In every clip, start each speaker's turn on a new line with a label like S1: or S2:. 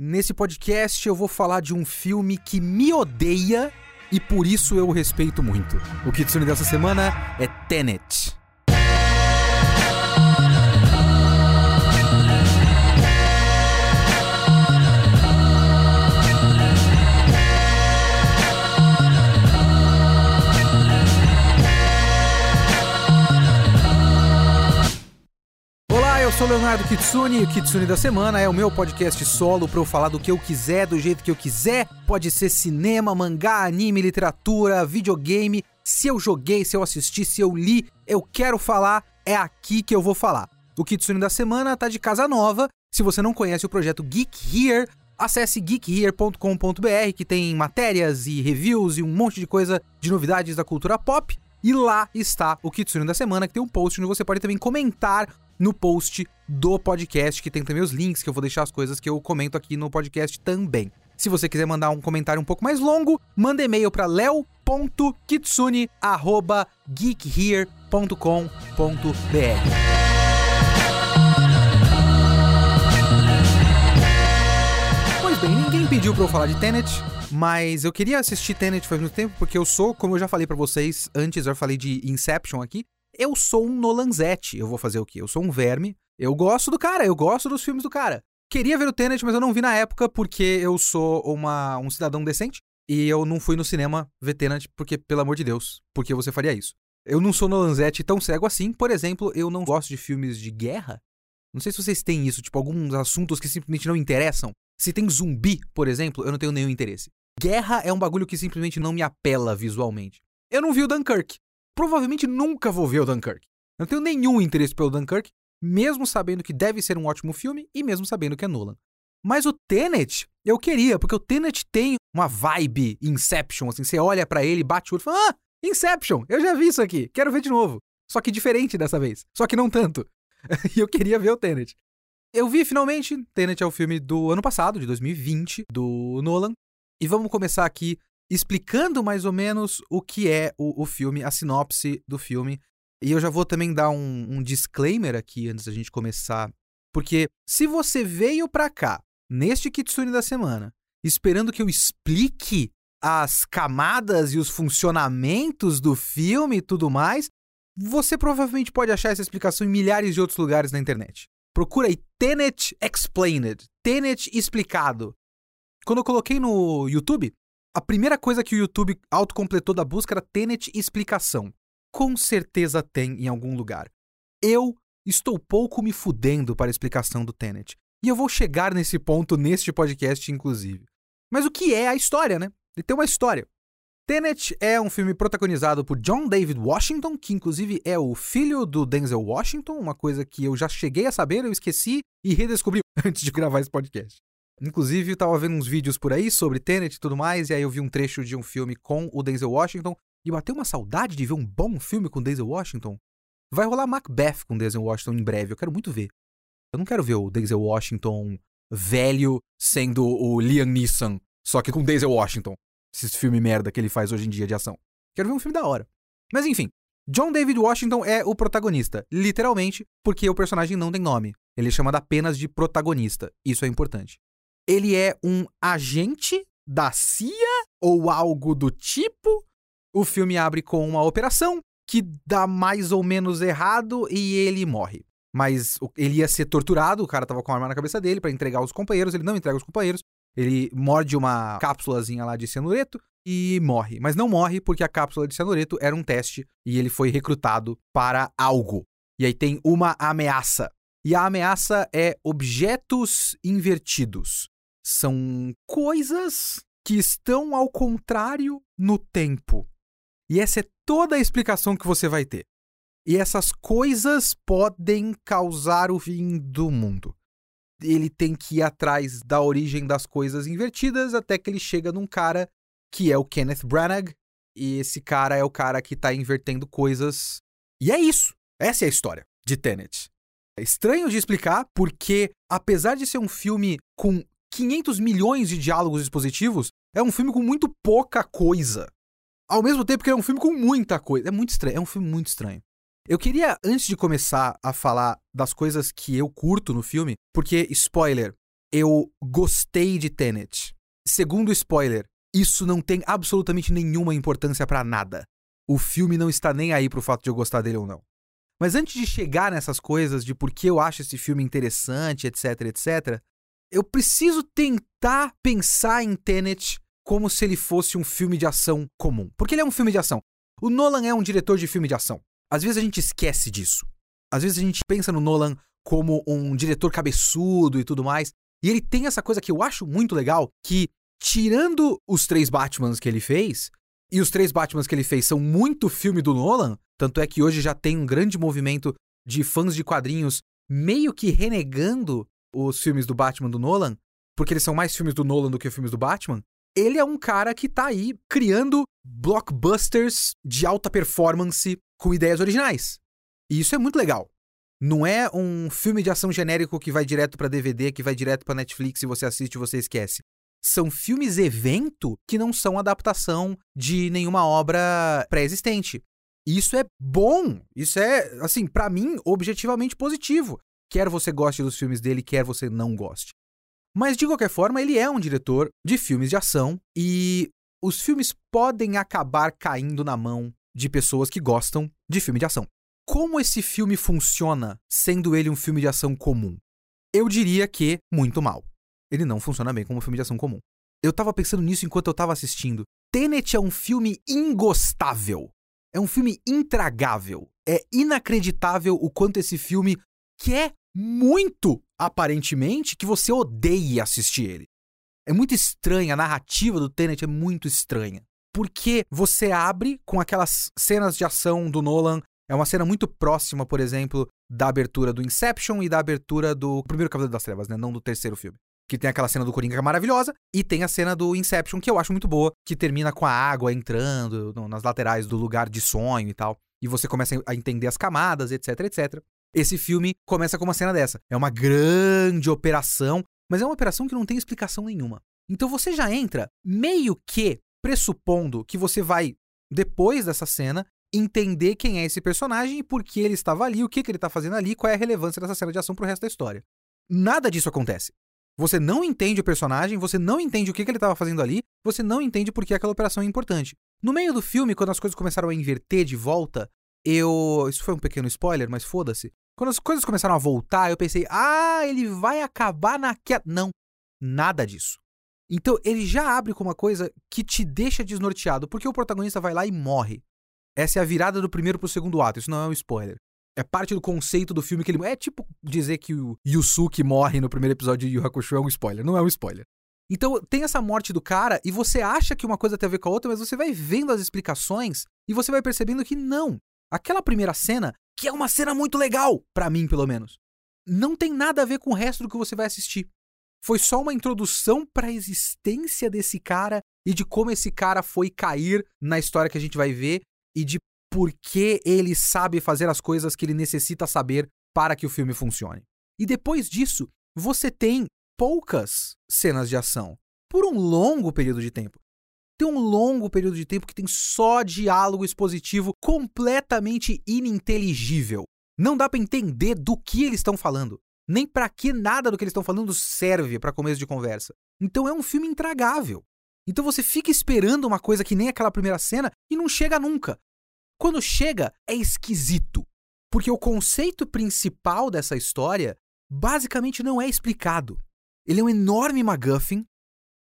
S1: Nesse podcast eu vou falar de um filme que me odeia e por isso eu o respeito muito. O Kitsune dessa semana é Tenet. Sou Leonardo Kitsune e o Kitsune da Semana é o meu podcast solo para eu falar do que eu quiser, do jeito que eu quiser. Pode ser cinema, mangá, anime, literatura, videogame. Se eu joguei, se eu assisti, se eu li, eu quero falar, é aqui que eu vou falar. O Kitsune da Semana tá de casa nova. Se você não conhece o projeto Geek Here, acesse geekhere.com.br que tem matérias e reviews e um monte de coisa de novidades da cultura pop. E lá está o Kitsune da Semana, que tem um post onde você pode também comentar no post do podcast, que tem também os links, que eu vou deixar as coisas que eu comento aqui no podcast também. Se você quiser mandar um comentário um pouco mais longo, manda e-mail para leo.kitsune@geekhere.com.br. Bem, ninguém pediu pra eu falar de Tenet, mas eu queria assistir Tenet faz muito tempo, porque eu sou, como eu já falei pra vocês antes, eu falei de Inception aqui, eu sou um Nolanzete. Eu vou fazer o quê? Eu sou um verme. Eu gosto do cara, eu gosto dos filmes do cara. Queria ver o Tenet, mas eu não vi na época porque eu sou uma, um cidadão decente e eu não fui no cinema ver Tenet porque, pelo amor de Deus, porque você faria isso? Eu não sou Nolanzete tão cego assim. Por exemplo, eu não gosto de filmes de guerra. Não sei se vocês têm isso, tipo, alguns assuntos que simplesmente não interessam. Se tem zumbi, por exemplo, eu não tenho nenhum interesse. Guerra é um bagulho que simplesmente não me apela visualmente. Eu não vi o Dunkirk. Provavelmente nunca vou ver o Dunkirk. Não tenho nenhum interesse pelo Dunkirk, mesmo sabendo que deve ser um ótimo filme e mesmo sabendo que é Nolan. Mas o Tenet, eu queria, porque o Tenet tem uma vibe Inception, assim, você olha para ele, bate o olho e fala: "Ah, Inception, eu já vi isso aqui, quero ver de novo". Só que diferente dessa vez, só que não tanto. e eu queria ver o Tenet. Eu vi finalmente, Tenet é o filme do ano passado, de 2020, do Nolan. E vamos começar aqui explicando mais ou menos o que é o, o filme, a sinopse do filme. E eu já vou também dar um, um disclaimer aqui antes da gente começar. Porque se você veio pra cá, neste Kitsune da semana, esperando que eu explique as camadas e os funcionamentos do filme e tudo mais, você provavelmente pode achar essa explicação em milhares de outros lugares na internet. Procura aí Tenet Explained, Tenet explicado. Quando eu coloquei no YouTube, a primeira coisa que o YouTube autocompletou da busca era Tenet explicação. Com certeza tem em algum lugar. Eu estou pouco me fudendo para a explicação do Tenet. E eu vou chegar nesse ponto neste podcast, inclusive. Mas o que é a história, né? Ele tem uma história. Tenet é um filme protagonizado por John David Washington, que inclusive é o filho do Denzel Washington, uma coisa que eu já cheguei a saber, eu esqueci e redescobri antes de gravar esse podcast. Inclusive, eu tava vendo uns vídeos por aí sobre Tenet e tudo mais, e aí eu vi um trecho de um filme com o Denzel Washington, e bateu uma saudade de ver um bom filme com o Denzel Washington. Vai rolar Macbeth com o Denzel Washington em breve, eu quero muito ver. Eu não quero ver o Denzel Washington velho sendo o Liam Neeson, só que com Denzel Washington. Esse filme merda que ele faz hoje em dia de ação. Quero ver um filme da hora. Mas enfim, John David Washington é o protagonista, literalmente, porque o personagem não tem nome. Ele é chamado apenas de protagonista. Isso é importante. Ele é um agente da CIA ou algo do tipo. O filme abre com uma operação que dá mais ou menos errado e ele morre. Mas ele ia ser torturado, o cara tava com a arma na cabeça dele para entregar os companheiros, ele não entrega os companheiros. Ele morde uma cápsulazinha lá de cianureto e morre. Mas não morre porque a cápsula de cianureto era um teste e ele foi recrutado para algo. E aí tem uma ameaça. E a ameaça é objetos invertidos. São coisas que estão ao contrário no tempo. E essa é toda a explicação que você vai ter. E essas coisas podem causar o fim do mundo ele tem que ir atrás da origem das coisas invertidas até que ele chega num cara que é o Kenneth Branagh. E esse cara é o cara que tá invertendo coisas. E é isso. Essa é a história de Tenet. É estranho de explicar porque, apesar de ser um filme com 500 milhões de diálogos expositivos, é um filme com muito pouca coisa. Ao mesmo tempo que é um filme com muita coisa. É muito estranho. É um filme muito estranho. Eu queria, antes de começar a falar das coisas que eu curto no filme, porque, spoiler, eu gostei de Tenet. Segundo spoiler, isso não tem absolutamente nenhuma importância para nada. O filme não está nem aí pro fato de eu gostar dele ou não. Mas antes de chegar nessas coisas de por que eu acho esse filme interessante, etc, etc, eu preciso tentar pensar em Tenet como se ele fosse um filme de ação comum. Porque ele é um filme de ação. O Nolan é um diretor de filme de ação. Às vezes a gente esquece disso. Às vezes a gente pensa no Nolan como um diretor cabeçudo e tudo mais. E ele tem essa coisa que eu acho muito legal, que tirando os três Batmans que ele fez, e os três Batmans que ele fez são muito filme do Nolan, tanto é que hoje já tem um grande movimento de fãs de quadrinhos meio que renegando os filmes do Batman do Nolan, porque eles são mais filmes do Nolan do que filmes do Batman. Ele é um cara que tá aí criando blockbusters de alta performance com ideias originais. E isso é muito legal. Não é um filme de ação genérico que vai direto para DVD, que vai direto para Netflix e você assiste e você esquece. São filmes evento que não são adaptação de nenhuma obra pré-existente. Isso é bom. Isso é, assim, para mim, objetivamente positivo. Quer você goste dos filmes dele, quer você não goste. Mas de qualquer forma, ele é um diretor de filmes de ação e os filmes podem acabar caindo na mão de pessoas que gostam de filme de ação. Como esse filme funciona sendo ele um filme de ação comum? Eu diria que muito mal. Ele não funciona bem como um filme de ação comum. Eu tava pensando nisso enquanto eu tava assistindo. Tenet é um filme ingostável. É um filme intragável. É inacreditável o quanto esse filme quer muito, aparentemente, que você odeie assistir ele. É muito estranha, a narrativa do Tenet é muito estranha. Porque você abre com aquelas cenas de ação do Nolan é uma cena muito próxima, por exemplo, da abertura do Inception e da abertura do primeiro Cavaleiro das Trevas, né? Não do terceiro filme. Que tem aquela cena do Coringa é maravilhosa, e tem a cena do Inception, que eu acho muito boa, que termina com a água entrando nas laterais do lugar de sonho e tal. E você começa a entender as camadas, etc, etc. Esse filme começa com uma cena dessa. É uma grande operação, mas é uma operação que não tem explicação nenhuma. Então você já entra meio que pressupondo que você vai, depois dessa cena, entender quem é esse personagem e por que ele estava ali, o que, que ele está fazendo ali, qual é a relevância dessa cena de ação pro resto da história. Nada disso acontece. Você não entende o personagem, você não entende o que, que ele estava fazendo ali, você não entende por que aquela operação é importante. No meio do filme, quando as coisas começaram a inverter de volta, eu. Isso foi um pequeno spoiler, mas foda-se. Quando as coisas começaram a voltar, eu pensei, ah, ele vai acabar naquela. Não, nada disso. Então ele já abre com uma coisa que te deixa desnorteado, porque o protagonista vai lá e morre. Essa é a virada do primeiro pro segundo ato, isso não é um spoiler. É parte do conceito do filme que ele. É tipo dizer que o Yusuke morre no primeiro episódio de Yu Hakusho é um spoiler. Não é um spoiler. Então tem essa morte do cara e você acha que uma coisa tem a ver com a outra, mas você vai vendo as explicações e você vai percebendo que não. Aquela primeira cena, que é uma cena muito legal, para mim pelo menos, não tem nada a ver com o resto do que você vai assistir. Foi só uma introdução para a existência desse cara e de como esse cara foi cair na história que a gente vai ver e de por que ele sabe fazer as coisas que ele necessita saber para que o filme funcione. E depois disso, você tem poucas cenas de ação por um longo período de tempo. Tem um longo período de tempo que tem só diálogo expositivo completamente ininteligível. Não dá para entender do que eles estão falando, nem para que nada do que eles estão falando serve para começo de conversa. Então é um filme intragável. Então você fica esperando uma coisa que nem aquela primeira cena e não chega nunca. Quando chega, é esquisito. Porque o conceito principal dessa história basicamente não é explicado. Ele é um enorme MacGuffin.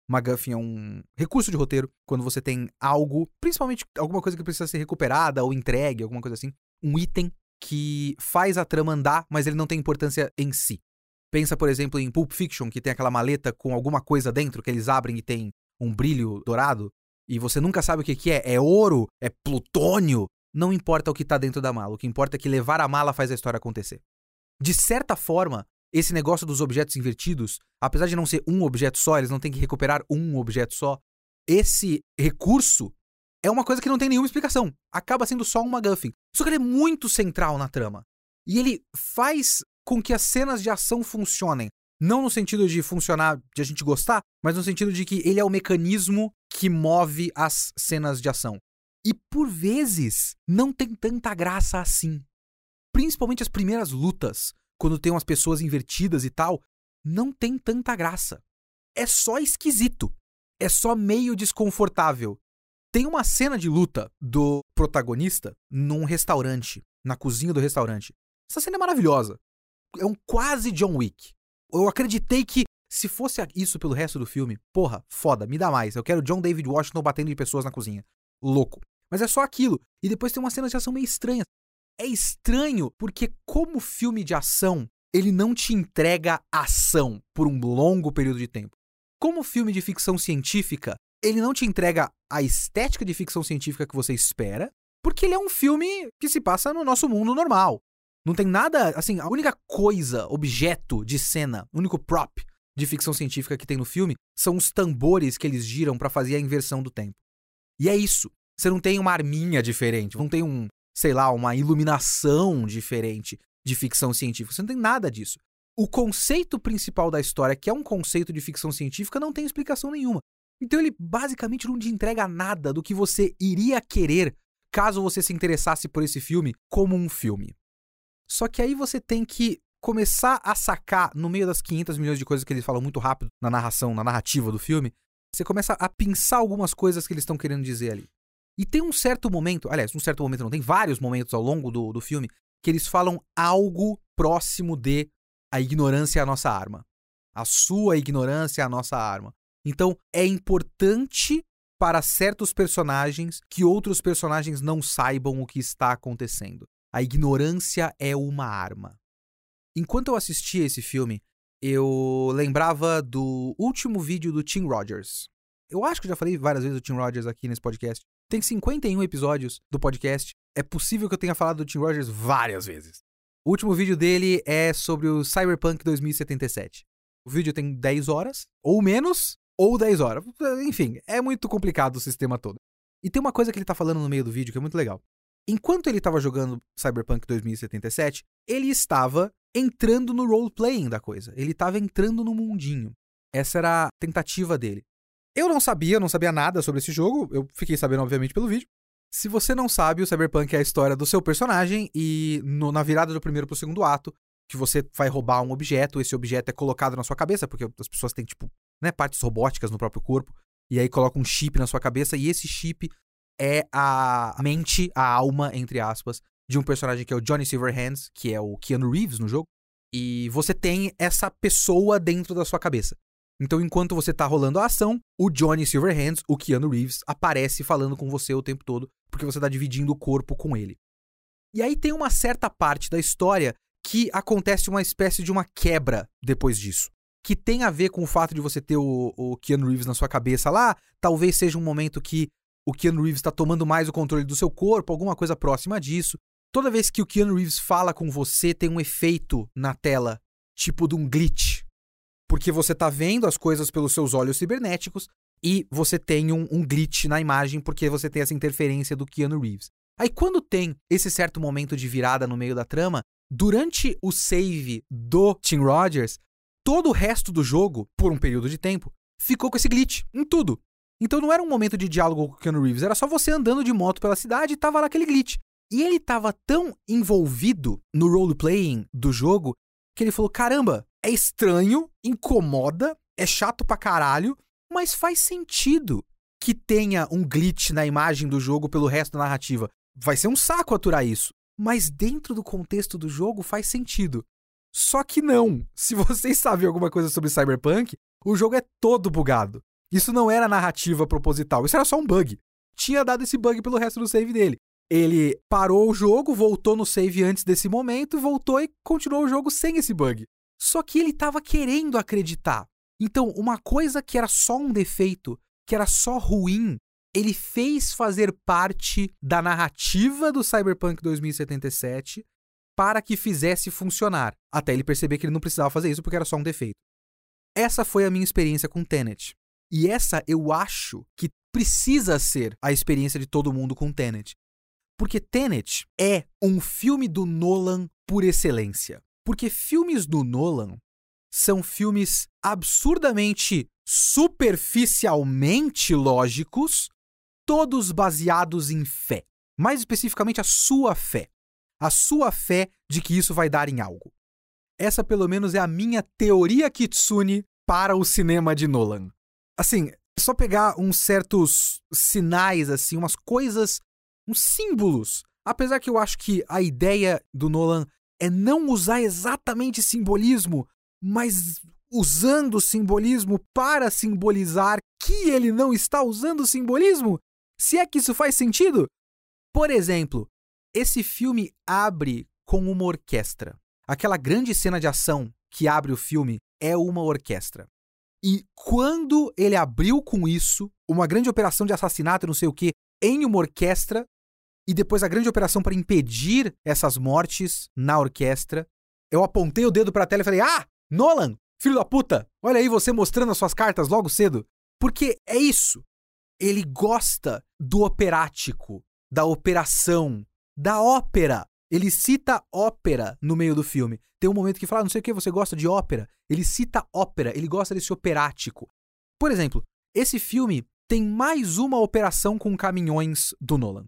S1: MacGuffin é um recurso de roteiro quando você tem algo, principalmente alguma coisa que precisa ser recuperada ou entregue, alguma coisa assim. Um item que faz a trama andar, mas ele não tem importância em si. Pensa, por exemplo, em Pulp Fiction, que tem aquela maleta com alguma coisa dentro que eles abrem e tem um brilho dourado, e você nunca sabe o que, que é. É ouro? É plutônio? não importa o que está dentro da mala, o que importa é que levar a mala faz a história acontecer. De certa forma, esse negócio dos objetos invertidos, apesar de não ser um objeto só, eles não têm que recuperar um objeto só, esse recurso é uma coisa que não tem nenhuma explicação. Acaba sendo só um MacGuffin. Só que ele é muito central na trama. E ele faz com que as cenas de ação funcionem. Não no sentido de funcionar, de a gente gostar, mas no sentido de que ele é o mecanismo que move as cenas de ação. E por vezes não tem tanta graça assim. Principalmente as primeiras lutas, quando tem umas pessoas invertidas e tal. não tem tanta graça. É só esquisito. É só meio desconfortável. Tem uma cena de luta do protagonista num restaurante, na cozinha do restaurante. Essa cena é maravilhosa. É um quase John Wick. Eu acreditei que se fosse isso pelo resto do filme, porra, foda, me dá mais. Eu quero John David Washington batendo em pessoas na cozinha. Louco. Mas é só aquilo. E depois tem uma cena de ação meio estranha. É estranho porque, como filme de ação, ele não te entrega ação por um longo período de tempo. Como filme de ficção científica, ele não te entrega a estética de ficção científica que você espera, porque ele é um filme que se passa no nosso mundo normal. Não tem nada, assim, a única coisa, objeto de cena, único prop de ficção científica que tem no filme são os tambores que eles giram para fazer a inversão do tempo. E é isso. Você não tem uma arminha diferente, não tem um, sei lá, uma iluminação diferente de ficção científica. Você não tem nada disso. O conceito principal da história, que é um conceito de ficção científica, não tem explicação nenhuma. Então ele basicamente não te entrega nada do que você iria querer caso você se interessasse por esse filme como um filme. Só que aí você tem que começar a sacar, no meio das 500 milhões de coisas que eles falam muito rápido na narração, na narrativa do filme, você começa a pensar algumas coisas que eles estão querendo dizer ali. E tem um certo momento, aliás, um certo momento não, tem vários momentos ao longo do, do filme que eles falam algo próximo de a ignorância é a nossa arma. A sua ignorância é a nossa arma. Então é importante para certos personagens que outros personagens não saibam o que está acontecendo. A ignorância é uma arma. Enquanto eu assistia esse filme, eu lembrava do último vídeo do Tim Rogers. Eu acho que já falei várias vezes do Tim Rogers aqui nesse podcast. Tem 51 episódios do podcast. É possível que eu tenha falado do Tim Rogers várias vezes. O último vídeo dele é sobre o Cyberpunk 2077. O vídeo tem 10 horas, ou menos, ou 10 horas. Enfim, é muito complicado o sistema todo. E tem uma coisa que ele tá falando no meio do vídeo que é muito legal. Enquanto ele estava jogando Cyberpunk 2077, ele estava entrando no role-playing da coisa. Ele estava entrando no mundinho. Essa era a tentativa dele. Eu não sabia, não sabia nada sobre esse jogo. Eu fiquei sabendo, obviamente, pelo vídeo. Se você não sabe, o Cyberpunk é a história do seu personagem e no, na virada do primeiro pro segundo ato, que você vai roubar um objeto, esse objeto é colocado na sua cabeça, porque as pessoas têm, tipo, né, partes robóticas no próprio corpo, e aí coloca um chip na sua cabeça, e esse chip é a mente, a alma, entre aspas, de um personagem que é o Johnny Silverhands, que é o Keanu Reeves no jogo, e você tem essa pessoa dentro da sua cabeça. Então, enquanto você tá rolando a ação, o Johnny Silverhands, o Keanu Reeves, aparece falando com você o tempo todo, porque você tá dividindo o corpo com ele. E aí tem uma certa parte da história que acontece uma espécie de uma quebra depois disso que tem a ver com o fato de você ter o, o Keanu Reeves na sua cabeça lá. Talvez seja um momento que o Keanu Reeves está tomando mais o controle do seu corpo, alguma coisa próxima disso. Toda vez que o Keanu Reeves fala com você, tem um efeito na tela, tipo de um glitch. Porque você está vendo as coisas pelos seus olhos cibernéticos e você tem um, um glitch na imagem porque você tem essa interferência do Keanu Reeves. Aí quando tem esse certo momento de virada no meio da trama, durante o save do Tim Rogers, todo o resto do jogo, por um período de tempo, ficou com esse glitch em tudo. Então não era um momento de diálogo com o Keanu Reeves, era só você andando de moto pela cidade e tava lá aquele glitch. E ele tava tão envolvido no roleplaying do jogo que ele falou: caramba, é estranho, incomoda, é chato pra caralho, mas faz sentido que tenha um glitch na imagem do jogo pelo resto da narrativa. Vai ser um saco aturar isso. Mas dentro do contexto do jogo faz sentido. Só que não. Se vocês sabem alguma coisa sobre Cyberpunk, o jogo é todo bugado. Isso não era narrativa proposital, isso era só um bug. Tinha dado esse bug pelo resto do save dele. Ele parou o jogo, voltou no save antes desse momento, voltou e continuou o jogo sem esse bug. Só que ele estava querendo acreditar. Então, uma coisa que era só um defeito, que era só ruim, ele fez fazer parte da narrativa do Cyberpunk 2077 para que fizesse funcionar, até ele perceber que ele não precisava fazer isso porque era só um defeito. Essa foi a minha experiência com Tenet. E essa eu acho que precisa ser a experiência de todo mundo com Tenet. Porque Tenet é um filme do Nolan por excelência. Porque filmes do Nolan são filmes absurdamente superficialmente lógicos, todos baseados em fé. Mais especificamente, a sua fé a sua fé de que isso vai dar em algo. Essa, pelo menos, é a minha teoria Kitsune para o cinema de Nolan. Assim, é só pegar uns certos sinais, assim, umas coisas, uns símbolos. Apesar que eu acho que a ideia do Nolan é não usar exatamente simbolismo, mas usando simbolismo para simbolizar que ele não está usando simbolismo? Se é que isso faz sentido? Por exemplo, esse filme abre com uma orquestra. Aquela grande cena de ação que abre o filme é uma orquestra. E quando ele abriu com isso, uma grande operação de assassinato, não sei o que, em uma orquestra, e depois a grande operação para impedir essas mortes na orquestra, eu apontei o dedo para a tela e falei: Ah, Nolan, filho da puta, olha aí você mostrando as suas cartas logo cedo. Porque é isso. Ele gosta do operático, da operação, da ópera. Ele cita ópera no meio do filme. Tem um momento que fala, ah, não sei o que, você gosta de ópera. Ele cita ópera, ele gosta desse operático. Por exemplo, esse filme tem mais uma operação com caminhões do Nolan.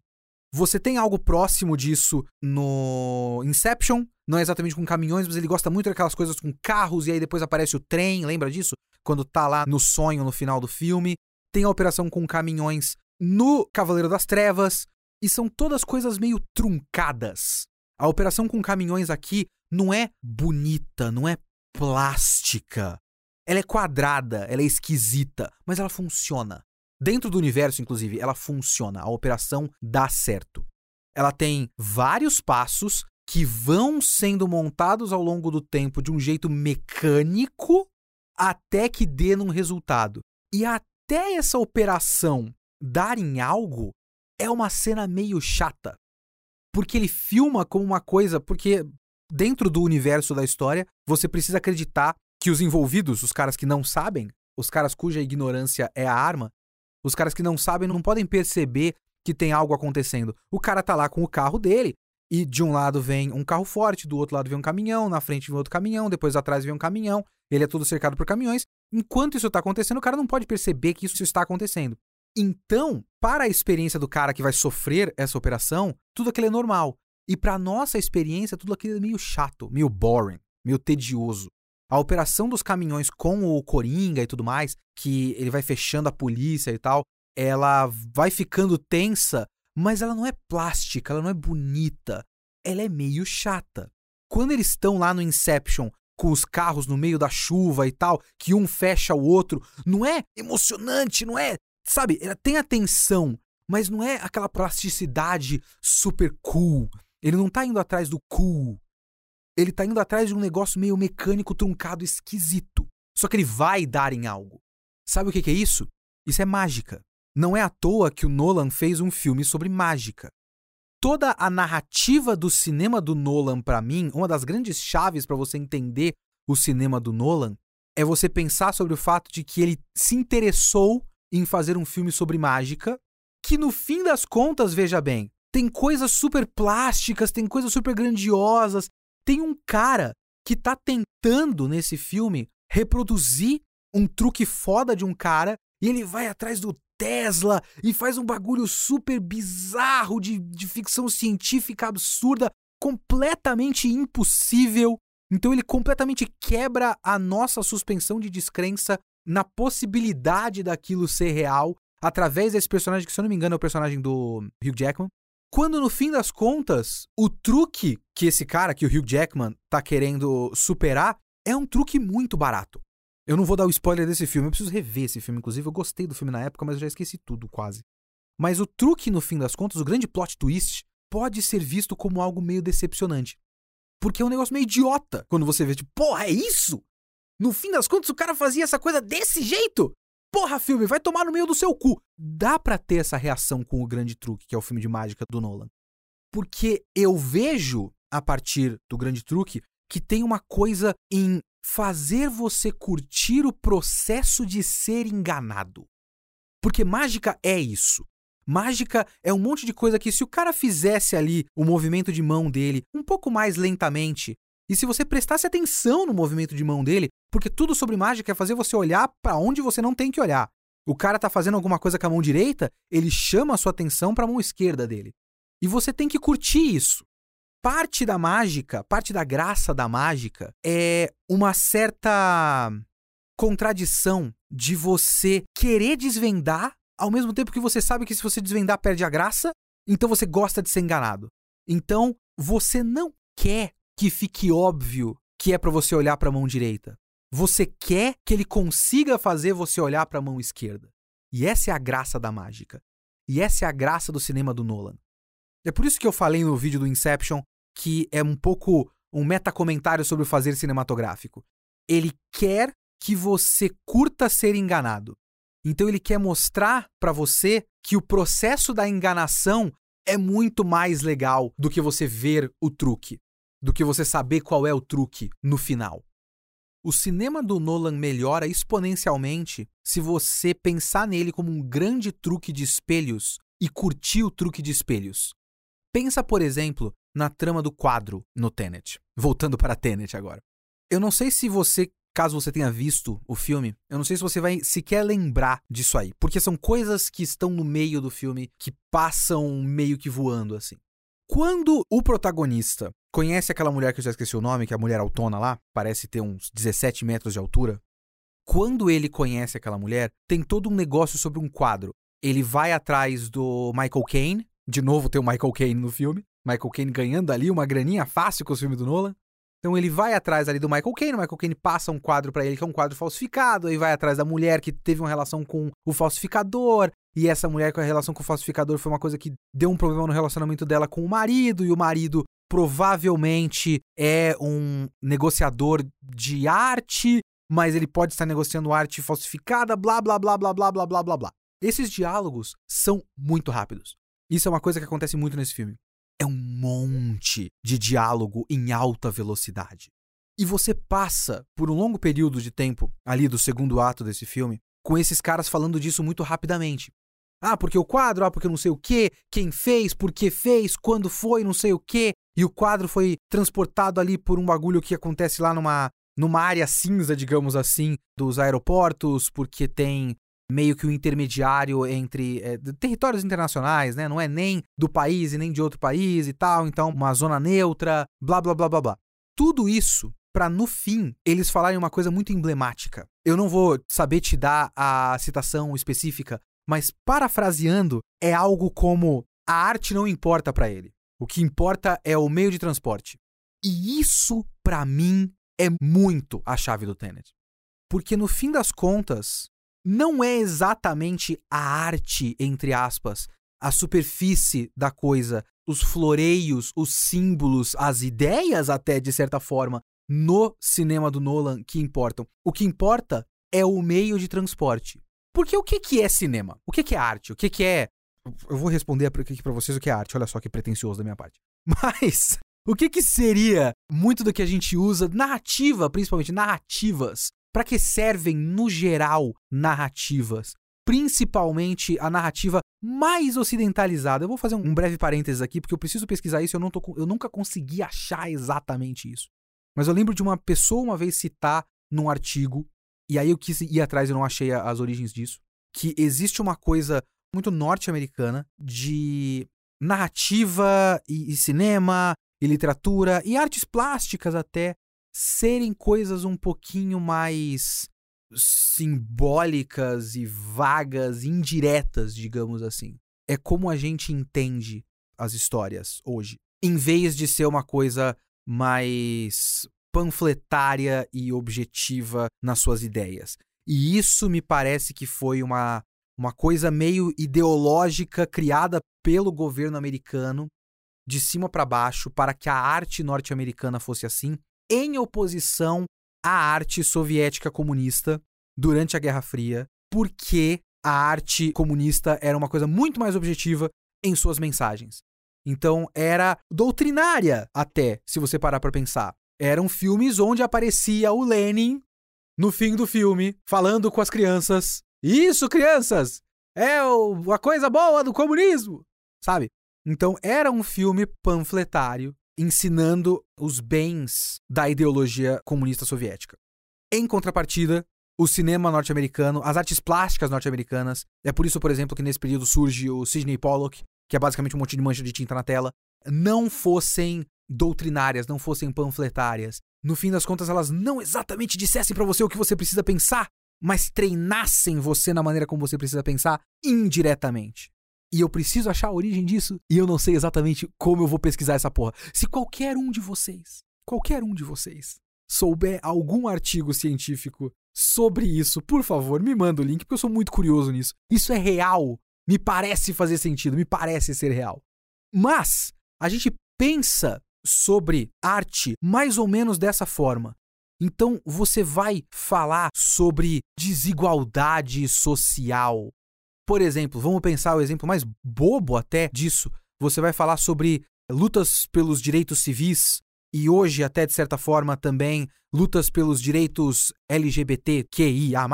S1: Você tem algo próximo disso no Inception, não é exatamente com caminhões, mas ele gosta muito daquelas coisas com carros e aí depois aparece o trem, lembra disso? Quando tá lá no sonho no final do filme. Tem a operação com caminhões no Cavaleiro das Trevas, e são todas coisas meio truncadas. A operação com caminhões aqui não é bonita, não é plástica. Ela é quadrada, ela é esquisita, mas ela funciona. Dentro do universo, inclusive, ela funciona. A operação dá certo. Ela tem vários passos que vão sendo montados ao longo do tempo de um jeito mecânico até que dê num resultado. E até essa operação dar em algo, é uma cena meio chata. Porque ele filma como uma coisa. Porque dentro do universo da história, você precisa acreditar que os envolvidos, os caras que não sabem, os caras cuja ignorância é a arma, os caras que não sabem não podem perceber que tem algo acontecendo. O cara tá lá com o carro dele, e de um lado vem um carro forte, do outro lado vem um caminhão, na frente vem outro caminhão, depois atrás vem um caminhão, ele é todo cercado por caminhões. Enquanto isso está acontecendo, o cara não pode perceber que isso está acontecendo. Então, para a experiência do cara que vai sofrer essa operação, tudo aquilo é normal. E para nossa experiência, tudo aquilo é meio chato, meio boring, meio tedioso. A operação dos caminhões com o Coringa e tudo mais, que ele vai fechando a polícia e tal, ela vai ficando tensa mas ela não é plástica, ela não é bonita, ela é meio chata. Quando eles estão lá no Inception com os carros no meio da chuva e tal, que um fecha o outro, não é emocionante, não é, sabe? Ela tem atenção, mas não é aquela plasticidade super cool. Ele não tá indo atrás do cool. Ele tá indo atrás de um negócio meio mecânico truncado esquisito. Só que ele vai dar em algo. Sabe o que, que é isso? Isso é mágica. Não é à toa que o Nolan fez um filme sobre mágica. Toda a narrativa do cinema do Nolan, para mim, uma das grandes chaves para você entender o cinema do Nolan é você pensar sobre o fato de que ele se interessou em fazer um filme sobre mágica, que no fim das contas, veja bem, tem coisas super plásticas, tem coisas super grandiosas. Tem um cara que tá tentando nesse filme reproduzir um truque foda de um cara e ele vai atrás do Tesla e faz um bagulho super bizarro de, de ficção científica absurda, completamente impossível. Então ele completamente quebra a nossa suspensão de descrença na possibilidade daquilo ser real através desse personagem que, se eu não me engano, é o personagem do Hugh Jackman. Quando no fim das contas, o truque que esse cara, que o Hugh Jackman, tá querendo superar, é um truque muito barato. Eu não vou dar o spoiler desse filme, eu preciso rever esse filme. Inclusive, eu gostei do filme na época, mas eu já esqueci tudo, quase. Mas o truque, no fim das contas, o grande plot twist, pode ser visto como algo meio decepcionante. Porque é um negócio meio idiota quando você vê, tipo, porra, é isso? No fim das contas, o cara fazia essa coisa desse jeito? Porra, filme, vai tomar no meio do seu cu. Dá pra ter essa reação com o grande truque, que é o filme de mágica do Nolan. Porque eu vejo, a partir do grande truque, que tem uma coisa em fazer você curtir o processo de ser enganado. Porque mágica é isso. Mágica é um monte de coisa que, se o cara fizesse ali o movimento de mão dele um pouco mais lentamente, e se você prestasse atenção no movimento de mão dele, porque tudo sobre mágica é fazer você olhar para onde você não tem que olhar. O cara tá fazendo alguma coisa com a mão direita, ele chama a sua atenção para a mão esquerda dele. E você tem que curtir isso. parte da mágica, parte da graça da mágica é uma certa contradição de você querer desvendar ao mesmo tempo que você sabe que se você desvendar perde a graça, então você gosta de ser enganado. Então, você não quer que fique óbvio que é para você olhar para a mão direita. Você quer que ele consiga fazer você olhar para a mão esquerda. E essa é a graça da mágica. E essa é a graça do cinema do Nolan. É por isso que eu falei no vídeo do Inception que é um pouco um metacomentário sobre o fazer cinematográfico. Ele quer que você curta ser enganado. Então ele quer mostrar para você que o processo da enganação é muito mais legal do que você ver o truque, do que você saber qual é o truque no final. O cinema do Nolan melhora exponencialmente se você pensar nele como um grande truque de espelhos e curtir o truque de espelhos. Pensa, por exemplo, na trama do quadro no Tenet. Voltando para Tenet agora. Eu não sei se você caso você tenha visto o filme, eu não sei se você vai sequer lembrar disso aí, porque são coisas que estão no meio do filme que passam meio que voando assim. Quando o protagonista conhece aquela mulher que eu já esqueci o nome, que é a mulher autona lá, parece ter uns 17 metros de altura. Quando ele conhece aquela mulher, tem todo um negócio sobre um quadro. Ele vai atrás do Michael Caine, de novo tem o Michael Caine no filme, Michael Caine ganhando ali uma graninha fácil com o filme do Nolan. Então ele vai atrás ali do Michael Caine, o Michael Caine passa um quadro para ele que é um quadro falsificado, aí vai atrás da mulher que teve uma relação com o falsificador, e essa mulher com a relação com o falsificador foi uma coisa que deu um problema no relacionamento dela com o marido, e o marido provavelmente é um negociador de arte, mas ele pode estar negociando arte falsificada, blá blá blá blá blá blá blá blá blá. Esses diálogos são muito rápidos. Isso é uma coisa que acontece muito nesse filme é um monte de diálogo em alta velocidade. E você passa por um longo período de tempo, ali do segundo ato desse filme, com esses caras falando disso muito rapidamente. Ah, porque o quadro, ah, porque não sei o quê, quem fez, por que fez, quando foi, não sei o quê. E o quadro foi transportado ali por um bagulho que acontece lá numa, numa área cinza, digamos assim, dos aeroportos, porque tem meio que o um intermediário entre é, territórios internacionais, né? Não é nem do país e nem de outro país e tal, então uma zona neutra, blá blá blá blá blá. Tudo isso para no fim eles falarem uma coisa muito emblemática. Eu não vou saber te dar a citação específica, mas parafraseando é algo como a arte não importa para ele. O que importa é o meio de transporte. E isso para mim é muito a chave do Tenet. Porque no fim das contas, não é exatamente a arte, entre aspas, a superfície da coisa, os floreios, os símbolos, as ideias, até de certa forma, no cinema do Nolan que importam. O que importa é o meio de transporte. Porque o que, que é cinema? O que, que é arte? O que, que é. Eu vou responder aqui para vocês o que é arte. Olha só que pretencioso da minha parte. Mas o que, que seria muito do que a gente usa, narrativa, principalmente narrativas, para que servem, no geral, narrativas? Principalmente a narrativa mais ocidentalizada. Eu vou fazer um breve parênteses aqui, porque eu preciso pesquisar isso, eu, não tô, eu nunca consegui achar exatamente isso. Mas eu lembro de uma pessoa uma vez citar num artigo, e aí eu quis ir atrás e não achei as origens disso, que existe uma coisa muito norte-americana de narrativa e, e, cinema e literatura e artes plásticas até serem coisas um pouquinho mais simbólicas e vagas, indiretas, digamos assim. É como a gente entende as histórias hoje, em vez de ser uma coisa mais panfletária e objetiva nas suas ideias. E isso me parece que foi uma, uma coisa meio ideológica criada pelo governo americano de cima para baixo para que a arte norte-americana fosse assim em oposição à arte soviética comunista durante a Guerra Fria, porque a arte comunista era uma coisa muito mais objetiva em suas mensagens. Então era doutrinária até, se você parar para pensar. Eram filmes onde aparecia o Lenin no fim do filme falando com as crianças: "Isso, crianças, é a coisa boa do comunismo", sabe? Então era um filme panfletário ensinando os bens da ideologia comunista soviética. Em contrapartida, o cinema norte-americano, as artes plásticas norte-americanas, é por isso, por exemplo, que nesse período surge o Sidney Pollock, que é basicamente um monte de mancha de tinta na tela, não fossem doutrinárias, não fossem panfletárias, no fim das contas elas não exatamente dissessem para você o que você precisa pensar, mas treinassem você na maneira como você precisa pensar indiretamente. E eu preciso achar a origem disso e eu não sei exatamente como eu vou pesquisar essa porra. Se qualquer um de vocês, qualquer um de vocês, souber algum artigo científico sobre isso, por favor, me manda o link, porque eu sou muito curioso nisso. Isso é real. Me parece fazer sentido, me parece ser real. Mas a gente pensa sobre arte mais ou menos dessa forma. Então você vai falar sobre desigualdade social. Por exemplo, vamos pensar o exemplo mais bobo até disso. Você vai falar sobre lutas pelos direitos civis e hoje até de certa forma também lutas pelos direitos LGBTQIA+.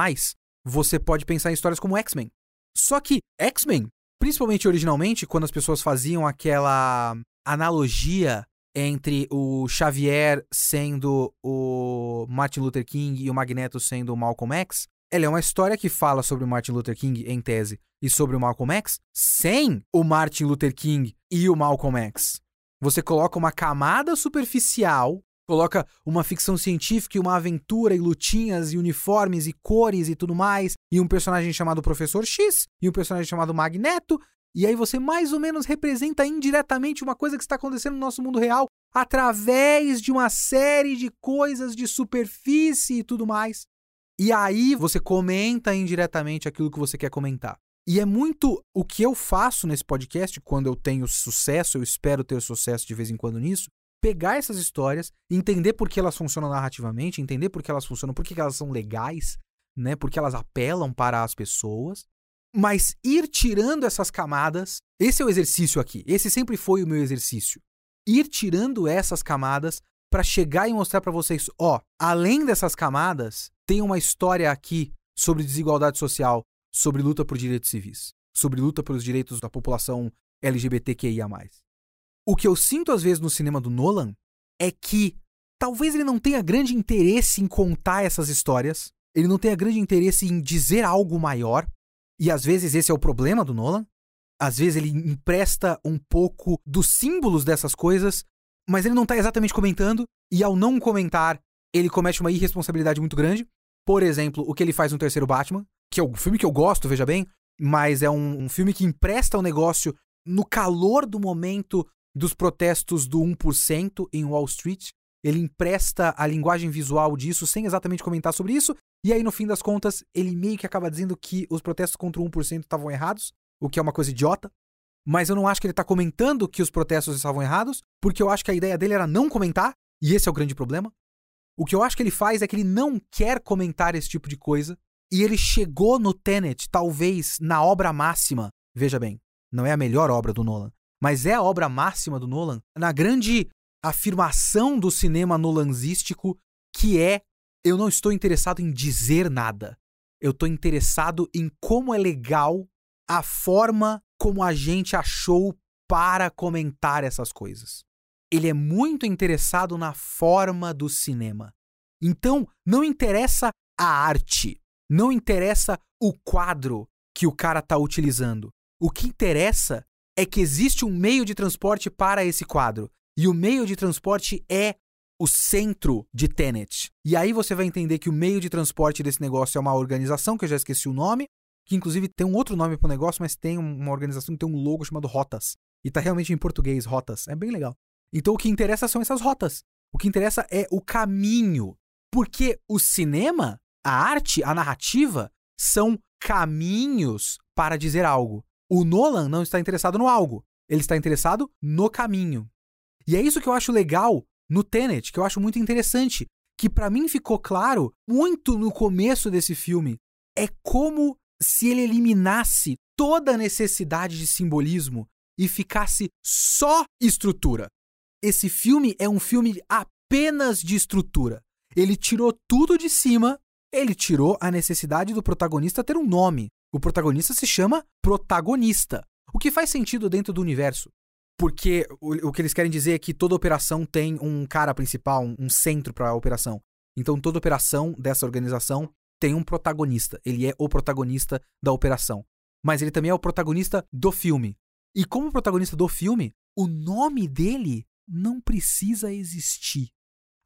S1: Você pode pensar em histórias como X-Men. Só que X-Men, principalmente originalmente, quando as pessoas faziam aquela analogia entre o Xavier sendo o Martin Luther King e o Magneto sendo o Malcolm X, ela é uma história que fala sobre o Martin Luther King em tese e sobre o Malcolm X sem o Martin Luther King e o Malcolm X. Você coloca uma camada superficial, coloca uma ficção científica e uma aventura e lutinhas e uniformes e cores e tudo mais, e um personagem chamado Professor X e um personagem chamado Magneto e aí você mais ou menos representa indiretamente uma coisa que está acontecendo no nosso mundo real através de uma série de coisas de superfície e tudo mais. E aí você comenta indiretamente aquilo que você quer comentar. E é muito o que eu faço nesse podcast quando eu tenho sucesso, eu espero ter sucesso de vez em quando nisso, pegar essas histórias, entender por que elas funcionam narrativamente, entender por que elas funcionam, por que elas são legais, né? Porque elas apelam para as pessoas mas ir tirando essas camadas, esse é o exercício aqui. Esse sempre foi o meu exercício. Ir tirando essas camadas para chegar e mostrar para vocês, ó, além dessas camadas, tem uma história aqui sobre desigualdade social, sobre luta por direitos civis, sobre luta pelos direitos da população LGBTQIA+. O que eu sinto às vezes no cinema do Nolan é que talvez ele não tenha grande interesse em contar essas histórias, ele não tenha grande interesse em dizer algo maior, e às vezes esse é o problema do Nolan. Às vezes ele empresta um pouco dos símbolos dessas coisas, mas ele não está exatamente comentando, e ao não comentar, ele comete uma irresponsabilidade muito grande. Por exemplo, o que ele faz no terceiro Batman, que é um filme que eu gosto, veja bem, mas é um, um filme que empresta o negócio no calor do momento dos protestos do 1% em Wall Street. Ele empresta a linguagem visual disso sem exatamente comentar sobre isso, e aí, no fim das contas, ele meio que acaba dizendo que os protestos contra o 1% estavam errados, o que é uma coisa idiota. Mas eu não acho que ele está comentando que os protestos estavam errados, porque eu acho que a ideia dele era não comentar, e esse é o grande problema. O que eu acho que ele faz é que ele não quer comentar esse tipo de coisa, e ele chegou no Tenet, talvez na obra máxima. Veja bem, não é a melhor obra do Nolan, mas é a obra máxima do Nolan, na grande afirmação do cinema nolanzístico, que é eu não estou interessado em dizer nada. Eu estou interessado em como é legal a forma como a gente achou para comentar essas coisas. Ele é muito interessado na forma do cinema. Então, não interessa a arte, não interessa o quadro que o cara está utilizando. O que interessa é que existe um meio de transporte para esse quadro. E o meio de transporte é o centro de Tenet. E aí você vai entender que o meio de transporte desse negócio é uma organização, que eu já esqueci o nome, que inclusive tem um outro nome pro negócio, mas tem uma organização que tem um logo chamado Rotas. E tá realmente em português, Rotas. É bem legal. Então o que interessa são essas rotas. O que interessa é o caminho. Porque o cinema, a arte, a narrativa são caminhos para dizer algo. O Nolan não está interessado no algo, ele está interessado no caminho. E é isso que eu acho legal no Tenet, que eu acho muito interessante, que para mim ficou claro muito no começo desse filme, é como se ele eliminasse toda a necessidade de simbolismo e ficasse só estrutura. Esse filme é um filme apenas de estrutura. Ele tirou tudo de cima, ele tirou a necessidade do protagonista ter um nome. O protagonista se chama protagonista, o que faz sentido dentro do universo. Porque o, o, que eles querem dizer é que toda operação tem um cara principal, um, um centro para a operação. Então toda operação dessa organização tem um protagonista. Ele é o protagonista da operação. Mas ele também é o protagonista do filme. E como protagonista do filme, o nome dele não precisa existir.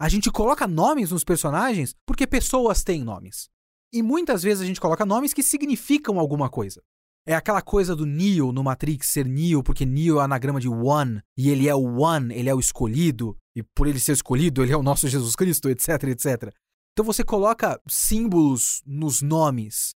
S1: A gente coloca nomes nos personagens porque pessoas têm nomes. E muitas vezes a gente coloca nomes que significam alguma coisa. É aquela coisa do Neo no Matrix ser Neo, porque Neo é anagrama de One, e ele é o One, ele é o escolhido, e por ele ser escolhido, ele é o nosso Jesus Cristo, etc, etc. Então você coloca símbolos nos nomes.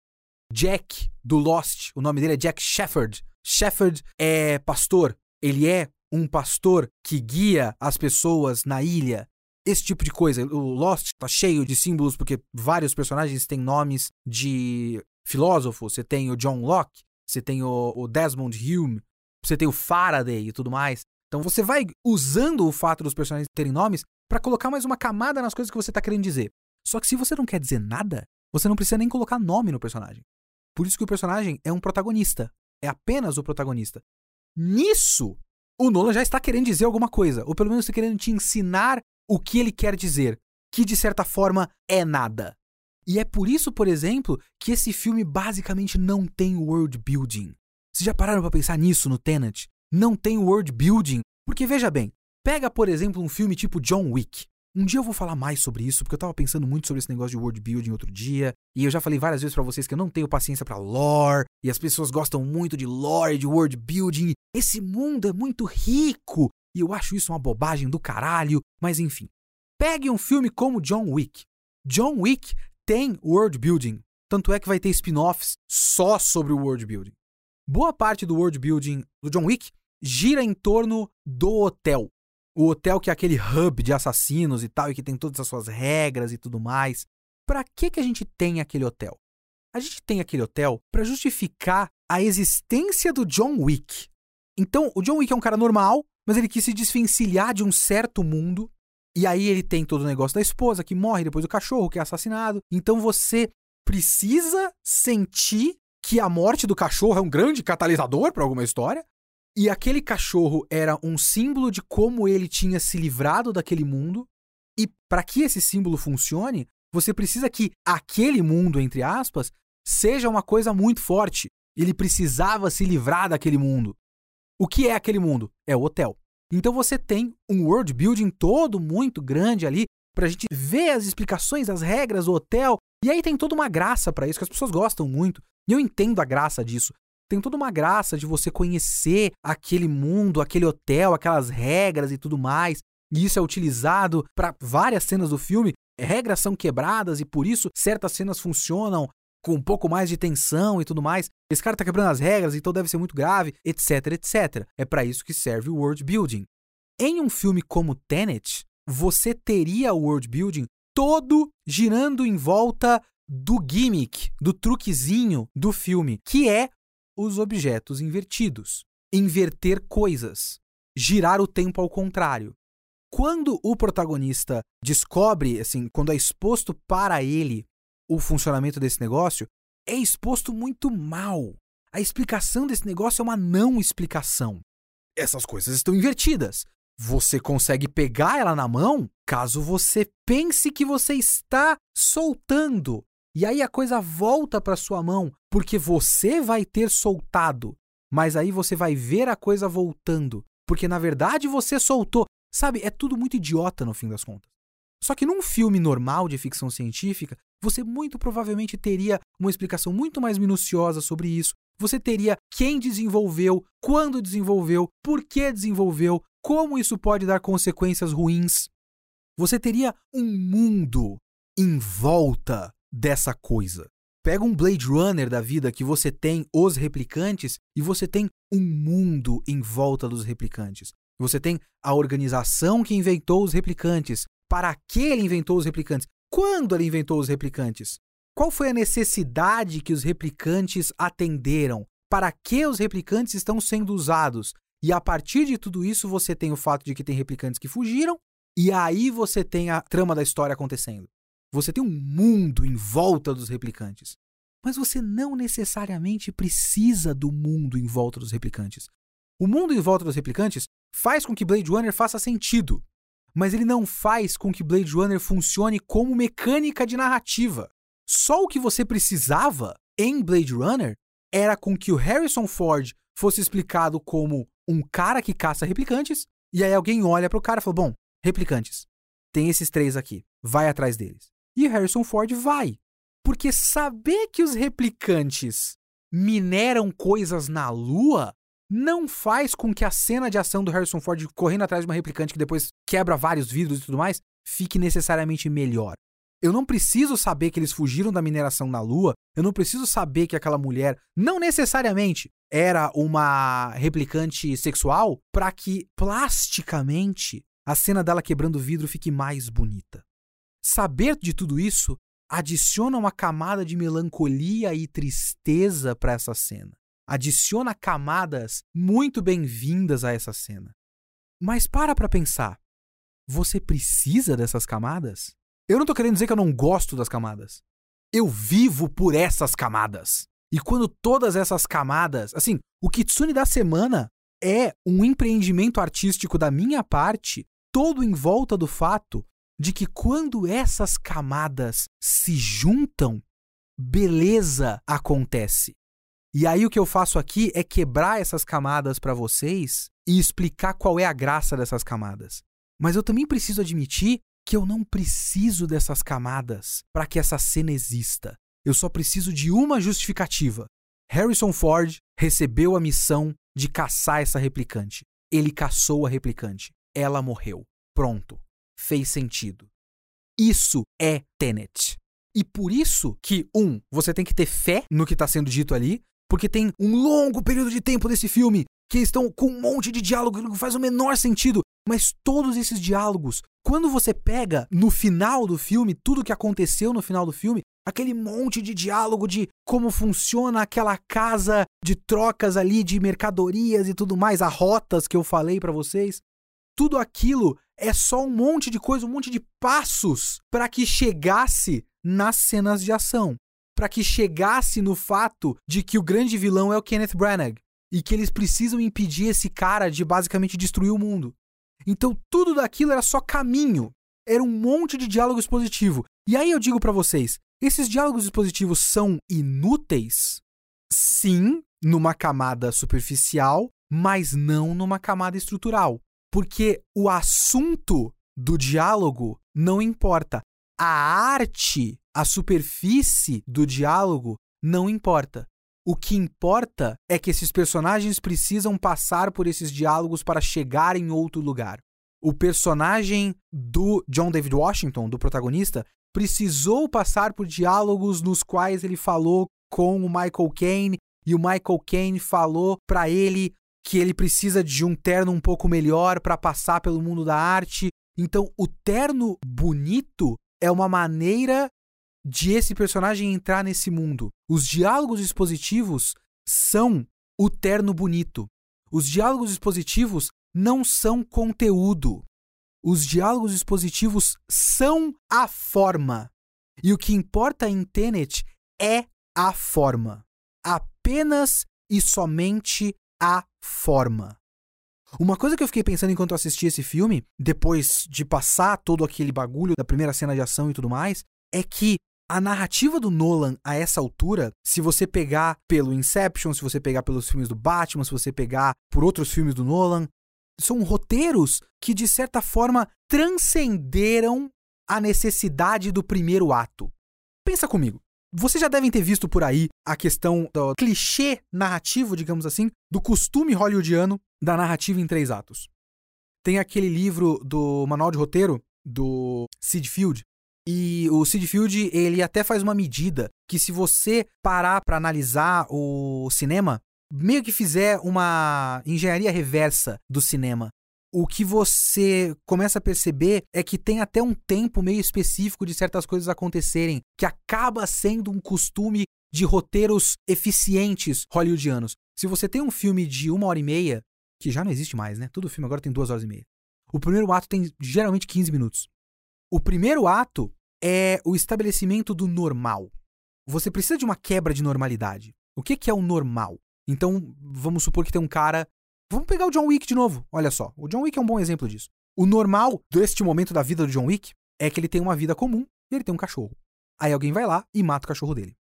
S1: Jack, do Lost, o nome dele é Jack Shepard. Shepard é pastor, ele é um pastor que guia as pessoas na ilha. Esse tipo de coisa. O Lost tá cheio de símbolos porque vários personagens têm nomes de filósofos. Você tem o John Locke, você tem o, o Desmond Hume, você tem o Faraday e tudo mais. Então você vai usando o fato dos personagens terem nomes para colocar mais uma camada nas coisas que você tá querendo dizer. Só que se você não quer dizer nada, você não precisa nem colocar nome no personagem. Por isso que o personagem é um protagonista. É apenas o protagonista. Nisso, o Nolan já está querendo dizer alguma coisa. Ou pelo menos está querendo te ensinar o que ele quer dizer. Que de certa forma é nada. E é por isso, por exemplo, que esse filme basicamente não tem world building. Vocês já pararam para pensar nisso no Tenet? Não tem world building, porque veja bem, pega por exemplo um filme tipo John Wick. Um dia eu vou falar mais sobre isso, porque eu tava pensando muito sobre esse negócio de world building outro dia, e eu já falei várias vezes para vocês que eu não tenho paciência para lore, e as pessoas gostam muito de lore, de world building. Esse mundo é muito rico, e eu acho isso uma bobagem do caralho, mas enfim. Pegue um filme como John Wick. John Wick tem world building. Tanto é que vai ter spin-offs só sobre o world building. Boa parte do world building do John Wick gira em torno do hotel. O hotel que é aquele hub de assassinos e tal, e que tem todas as suas regras e tudo mais. Para que que a gente tem aquele hotel? A gente tem aquele hotel para justificar a existência do John Wick. Então, o John Wick é um cara normal, mas ele quis se desvencilhar de um certo mundo e aí ele tem todo o negócio da esposa que morre, depois do cachorro que é assassinado. Então você precisa sentir que a morte do cachorro é um grande catalisador para alguma história. E aquele cachorro era um símbolo de como ele tinha se livrado daquele mundo. E para que esse símbolo funcione, você precisa que aquele mundo, entre aspas, seja uma coisa muito forte. Ele precisava se livrar daquele mundo. O que é aquele mundo? É o hotel. Então você tem um world building todo muito grande ali pra gente ver as explicações, as regras do hotel. E aí tem toda uma graça para isso que as pessoas gostam muito. E eu entendo a graça disso. Tem toda uma graça de você conhecer aquele mundo, aquele hotel, aquelas regras e tudo mais. E isso é utilizado para várias cenas do filme. Regras são quebradas e por isso certas cenas funcionam com um pouco mais de tensão e tudo mais. Esse cara tá quebrando as regras, então deve ser muito grave, etc, etc. É para isso que serve o world building. Em um filme como Tenet, você teria o world building todo girando em volta do gimmick, do truquezinho do filme, que é os objetos invertidos. Inverter coisas. Girar o tempo ao contrário. Quando o protagonista descobre, assim, quando é exposto para ele o funcionamento desse negócio, é exposto muito mal. A explicação desse negócio é uma não explicação. Essas coisas estão invertidas. Você consegue pegar ela na mão caso você pense que você está soltando. E aí a coisa volta para sua mão, porque você vai ter soltado. Mas aí você vai ver a coisa voltando, porque na verdade você soltou. Sabe, é tudo muito idiota no fim das contas. Só que num filme normal de ficção científica, você muito provavelmente teria uma explicação muito mais minuciosa sobre isso. Você teria quem desenvolveu, quando desenvolveu, por que desenvolveu, como isso pode dar consequências ruins. Você teria um mundo em volta dessa coisa. Pega um Blade Runner da vida que você tem os replicantes e você tem um mundo em volta dos replicantes. Você tem a organização que inventou os replicantes, para que ele inventou os replicantes? Quando ele inventou os replicantes? Qual foi a necessidade que os replicantes atenderam? Para que os replicantes estão sendo usados? E a partir de tudo isso, você tem o fato de que tem replicantes que fugiram, e aí você tem a trama da história acontecendo. Você tem um mundo em volta dos replicantes. Mas você não necessariamente precisa do mundo em volta dos replicantes. O mundo em volta dos replicantes faz com que Blade Runner faça sentido mas ele não faz com que Blade Runner funcione como mecânica de narrativa. Só o que você precisava em Blade Runner era com que o Harrison Ford fosse explicado como um cara que caça replicantes E aí alguém olha pro cara e fala: Bom, replicantes, tem esses três aqui, vai atrás deles. E Harrison Ford vai. Porque saber que os replicantes mineram coisas na Lua não faz com que a cena de ação do Harrison Ford correndo atrás de uma replicante que depois quebra vários vidros e tudo mais fique necessariamente melhor. Eu não preciso saber que eles fugiram da mineração na Lua. Eu não preciso saber que aquela mulher não necessariamente era uma replicante sexual para que plasticamente a cena dela quebrando o vidro fique mais bonita. Saber de tudo isso adiciona uma camada de melancolia e tristeza para essa cena. Adiciona camadas muito bem-vindas a essa cena. Mas para para pensar. Você precisa dessas camadas? Eu não tô querendo dizer que eu não gosto das camadas. Eu vivo por essas camadas. E quando todas essas camadas, assim, o Kitsune da semana é um empreendimento artístico da minha parte, todo em volta do fato de que quando essas camadas se juntam, beleza acontece. E aí o que eu faço aqui é quebrar essas camadas para vocês e explicar qual é a graça dessas camadas. Mas eu também preciso admitir que eu não preciso dessas camadas para que essa cena exista. Eu só preciso de uma justificativa. Harrison Ford recebeu a missão de caçar essa replicante. Ele caçou a replicante. Ela morreu. Pronto. Fez sentido. Isso é Tenet. E por isso que, um, você tem que ter fé no que está sendo dito ali, porque tem um longo período de tempo desse filme que estão com um monte de diálogo que não faz o menor sentido. Mas todos esses diálogos, quando você pega no final do filme, tudo que aconteceu no final do filme, aquele monte de diálogo de como funciona aquela casa de trocas ali de mercadorias e tudo mais, as rotas que eu falei para vocês, tudo aquilo é só um monte de coisa, um monte de passos para que chegasse nas cenas de ação, para que chegasse no fato de que o grande vilão é o Kenneth Branagh e que eles precisam impedir esse cara de basicamente destruir o mundo. Então tudo daquilo era só caminho. Era um monte de diálogo expositivo. E aí eu digo para vocês, esses diálogos expositivos são inúteis? Sim, numa camada superficial, mas não numa camada estrutural. Porque o assunto do diálogo não importa. A arte, a superfície do diálogo não importa. O que importa é que esses personagens precisam passar por esses diálogos para chegar em outro lugar. O personagem do John David Washington, do protagonista, precisou passar por diálogos nos quais ele falou com o Michael Caine e o Michael Caine falou para ele que ele precisa de um terno um pouco melhor para passar pelo mundo da arte. Então, o terno bonito é uma maneira de esse personagem entrar nesse mundo. Os diálogos expositivos são o terno bonito. Os diálogos expositivos não são conteúdo. Os diálogos expositivos são a forma. E o que importa em Tenet é a forma. Apenas e somente a forma. Uma coisa que eu fiquei pensando enquanto assisti esse filme, depois de passar todo aquele bagulho da primeira cena de ação e tudo mais, é que a narrativa do Nolan a essa altura, se você pegar pelo Inception, se você pegar pelos filmes do Batman, se você pegar por outros filmes do Nolan, são roteiros que de certa forma transcenderam a necessidade do primeiro ato. Pensa comigo. Vocês já devem ter visto por aí a questão do clichê narrativo, digamos assim, do costume hollywoodiano da narrativa em três atos. Tem aquele livro do Manual de Roteiro do Sid Field, e o Sid Field, ele até faz uma medida que se você parar para analisar o cinema, meio que fizer uma engenharia reversa do cinema, o que você começa a perceber é que tem até um tempo meio específico de certas coisas acontecerem, que acaba sendo um costume de roteiros eficientes hollywoodianos. Se você tem um filme de uma hora e meia, que já não existe mais, né? Todo filme agora tem duas horas e meia. O primeiro ato tem geralmente 15 minutos. O primeiro ato é o estabelecimento do normal. Você precisa de uma quebra de normalidade. O que, que é o normal? Então, vamos supor que tem um cara. Vamos pegar o John Wick de novo. Olha só, o John Wick é um bom exemplo disso. O normal deste momento da vida do John Wick é que ele tem uma vida comum e ele tem um cachorro. Aí alguém vai lá e mata o cachorro dele.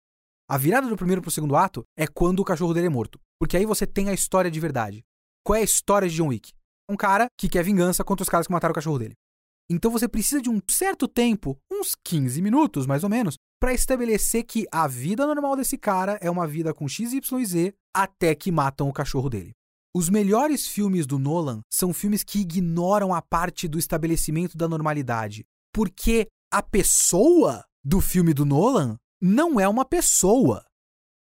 S1: A virada do primeiro pro segundo ato é quando o cachorro dele é morto. Porque aí você tem a história de verdade. Qual é a história de John Wick? um cara que quer vingança contra os caras que mataram o cachorro dele. Então você precisa de um certo tempo, uns 15 minutos mais ou menos, para estabelecer que a vida normal desse cara é uma vida com X, Y e Z até que matam o cachorro dele. Os melhores filmes do Nolan são filmes que ignoram a parte do estabelecimento da normalidade, porque a pessoa do filme do Nolan não é uma pessoa.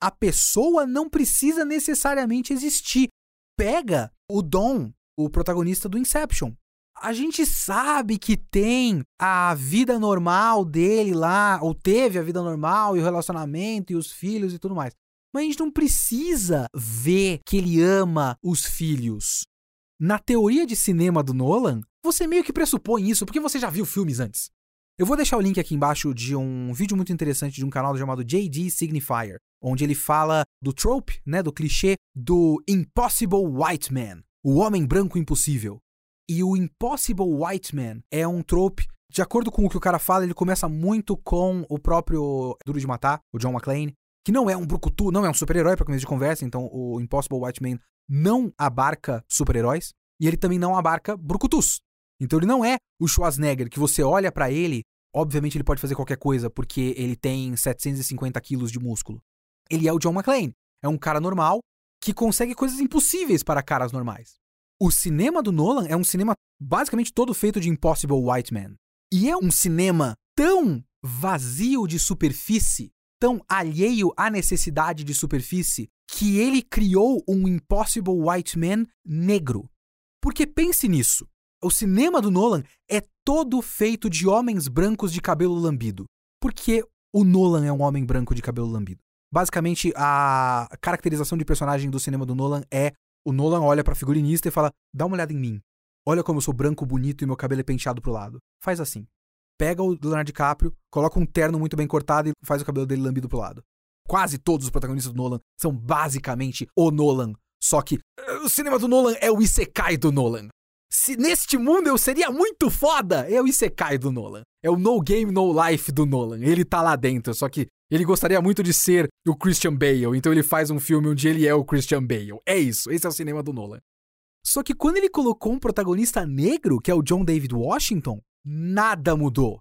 S1: A pessoa não precisa necessariamente existir. Pega o Dom, o protagonista do Inception a gente sabe que tem a vida normal dele lá, ou teve a vida normal e o relacionamento e os filhos e tudo mais. Mas a gente não precisa ver que ele ama os filhos. Na teoria de cinema do Nolan, você meio que pressupõe isso porque você já viu filmes antes. Eu vou deixar o link aqui embaixo de um vídeo muito interessante de um canal chamado JD Signifier, onde ele fala do trope, né, do clichê do Impossible White Man, o homem branco impossível. E o Impossible White Man é um trope. De acordo com o que o cara fala, ele começa muito com o próprio Duro de Matar, o John McClane, que não é um brucutu, não é um super-herói para começo de conversa, então o Impossible White Man não abarca super-heróis e ele também não abarca brucutus. Então ele não é o Schwarzenegger que você olha para ele, obviamente ele pode fazer qualquer coisa porque ele tem 750 quilos de músculo. Ele é o John McClane, é um cara normal que consegue coisas impossíveis para caras normais. O cinema do Nolan é um cinema basicamente todo feito de Impossible White Man. E é um cinema tão vazio de superfície, tão alheio à necessidade de superfície, que ele criou um Impossible White Man negro. Porque pense nisso. O cinema do Nolan é todo feito de homens brancos de cabelo lambido. Porque o Nolan é um homem branco de cabelo lambido. Basicamente, a caracterização de personagem do cinema do Nolan é o Nolan olha pra figurinista e fala: dá uma olhada em mim. Olha como eu sou branco, bonito e meu cabelo é penteado pro lado. Faz assim. Pega o Leonardo DiCaprio, coloca um terno muito bem cortado e faz o cabelo dele lambido pro lado. Quase todos os protagonistas do Nolan são basicamente o Nolan. Só que eh, o cinema do Nolan é o Isekai do Nolan. Se neste mundo eu seria muito foda, é o Isekai do Nolan. É o No Game, No Life do Nolan. Ele tá lá dentro, só que ele gostaria muito de ser o Christian Bale, então ele faz um filme onde ele é o Christian Bale. É isso, esse é o cinema do Nolan. Só que quando ele colocou um protagonista negro, que é o John David Washington, nada mudou.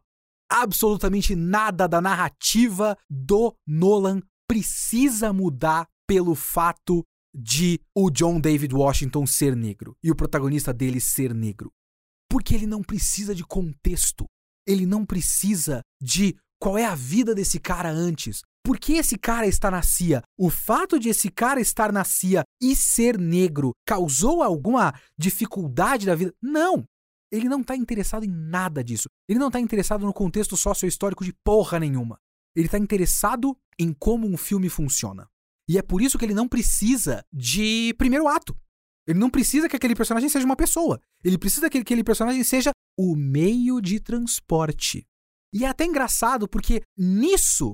S1: Absolutamente nada da narrativa do Nolan precisa mudar pelo fato de o John David Washington ser negro e o protagonista dele ser negro. Porque ele não precisa de contexto. Ele não precisa de qual é a vida desse cara antes? Por que esse cara está na CIA? O fato de esse cara estar na CIA e ser negro causou alguma dificuldade da vida? Não! Ele não está interessado em nada disso. Ele não está interessado no contexto sociohistórico de porra nenhuma. Ele está interessado em como um filme funciona. E é por isso que ele não precisa de primeiro ato. Ele não precisa que aquele personagem seja uma pessoa. Ele precisa que aquele personagem seja o meio de transporte. E é até engraçado porque nisso,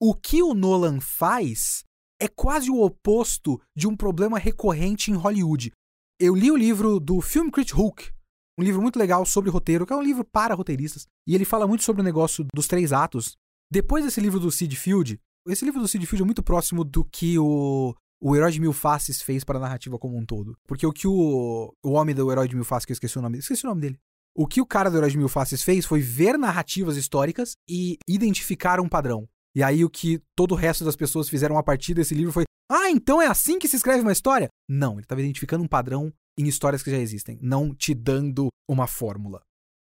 S1: o que o Nolan faz é quase o oposto de um problema recorrente em Hollywood. Eu li o livro do Film Critic Hook, um livro muito legal sobre roteiro, que é um livro para roteiristas, e ele fala muito sobre o negócio dos três atos. Depois desse livro do Sid Field, esse livro do Sid Field é muito próximo do que o, o Herói de Mil Faces fez para a narrativa como um todo. Porque o que o, o homem do Herói de Mil Faces, que eu esqueci o nome, esqueci o nome dele, o que o cara do Herói Mil Faces fez foi ver narrativas históricas e identificar um padrão. E aí o que todo o resto das pessoas fizeram a partir desse livro foi: Ah, então é assim que se escreve uma história? Não, ele estava identificando um padrão em histórias que já existem, não te dando uma fórmula.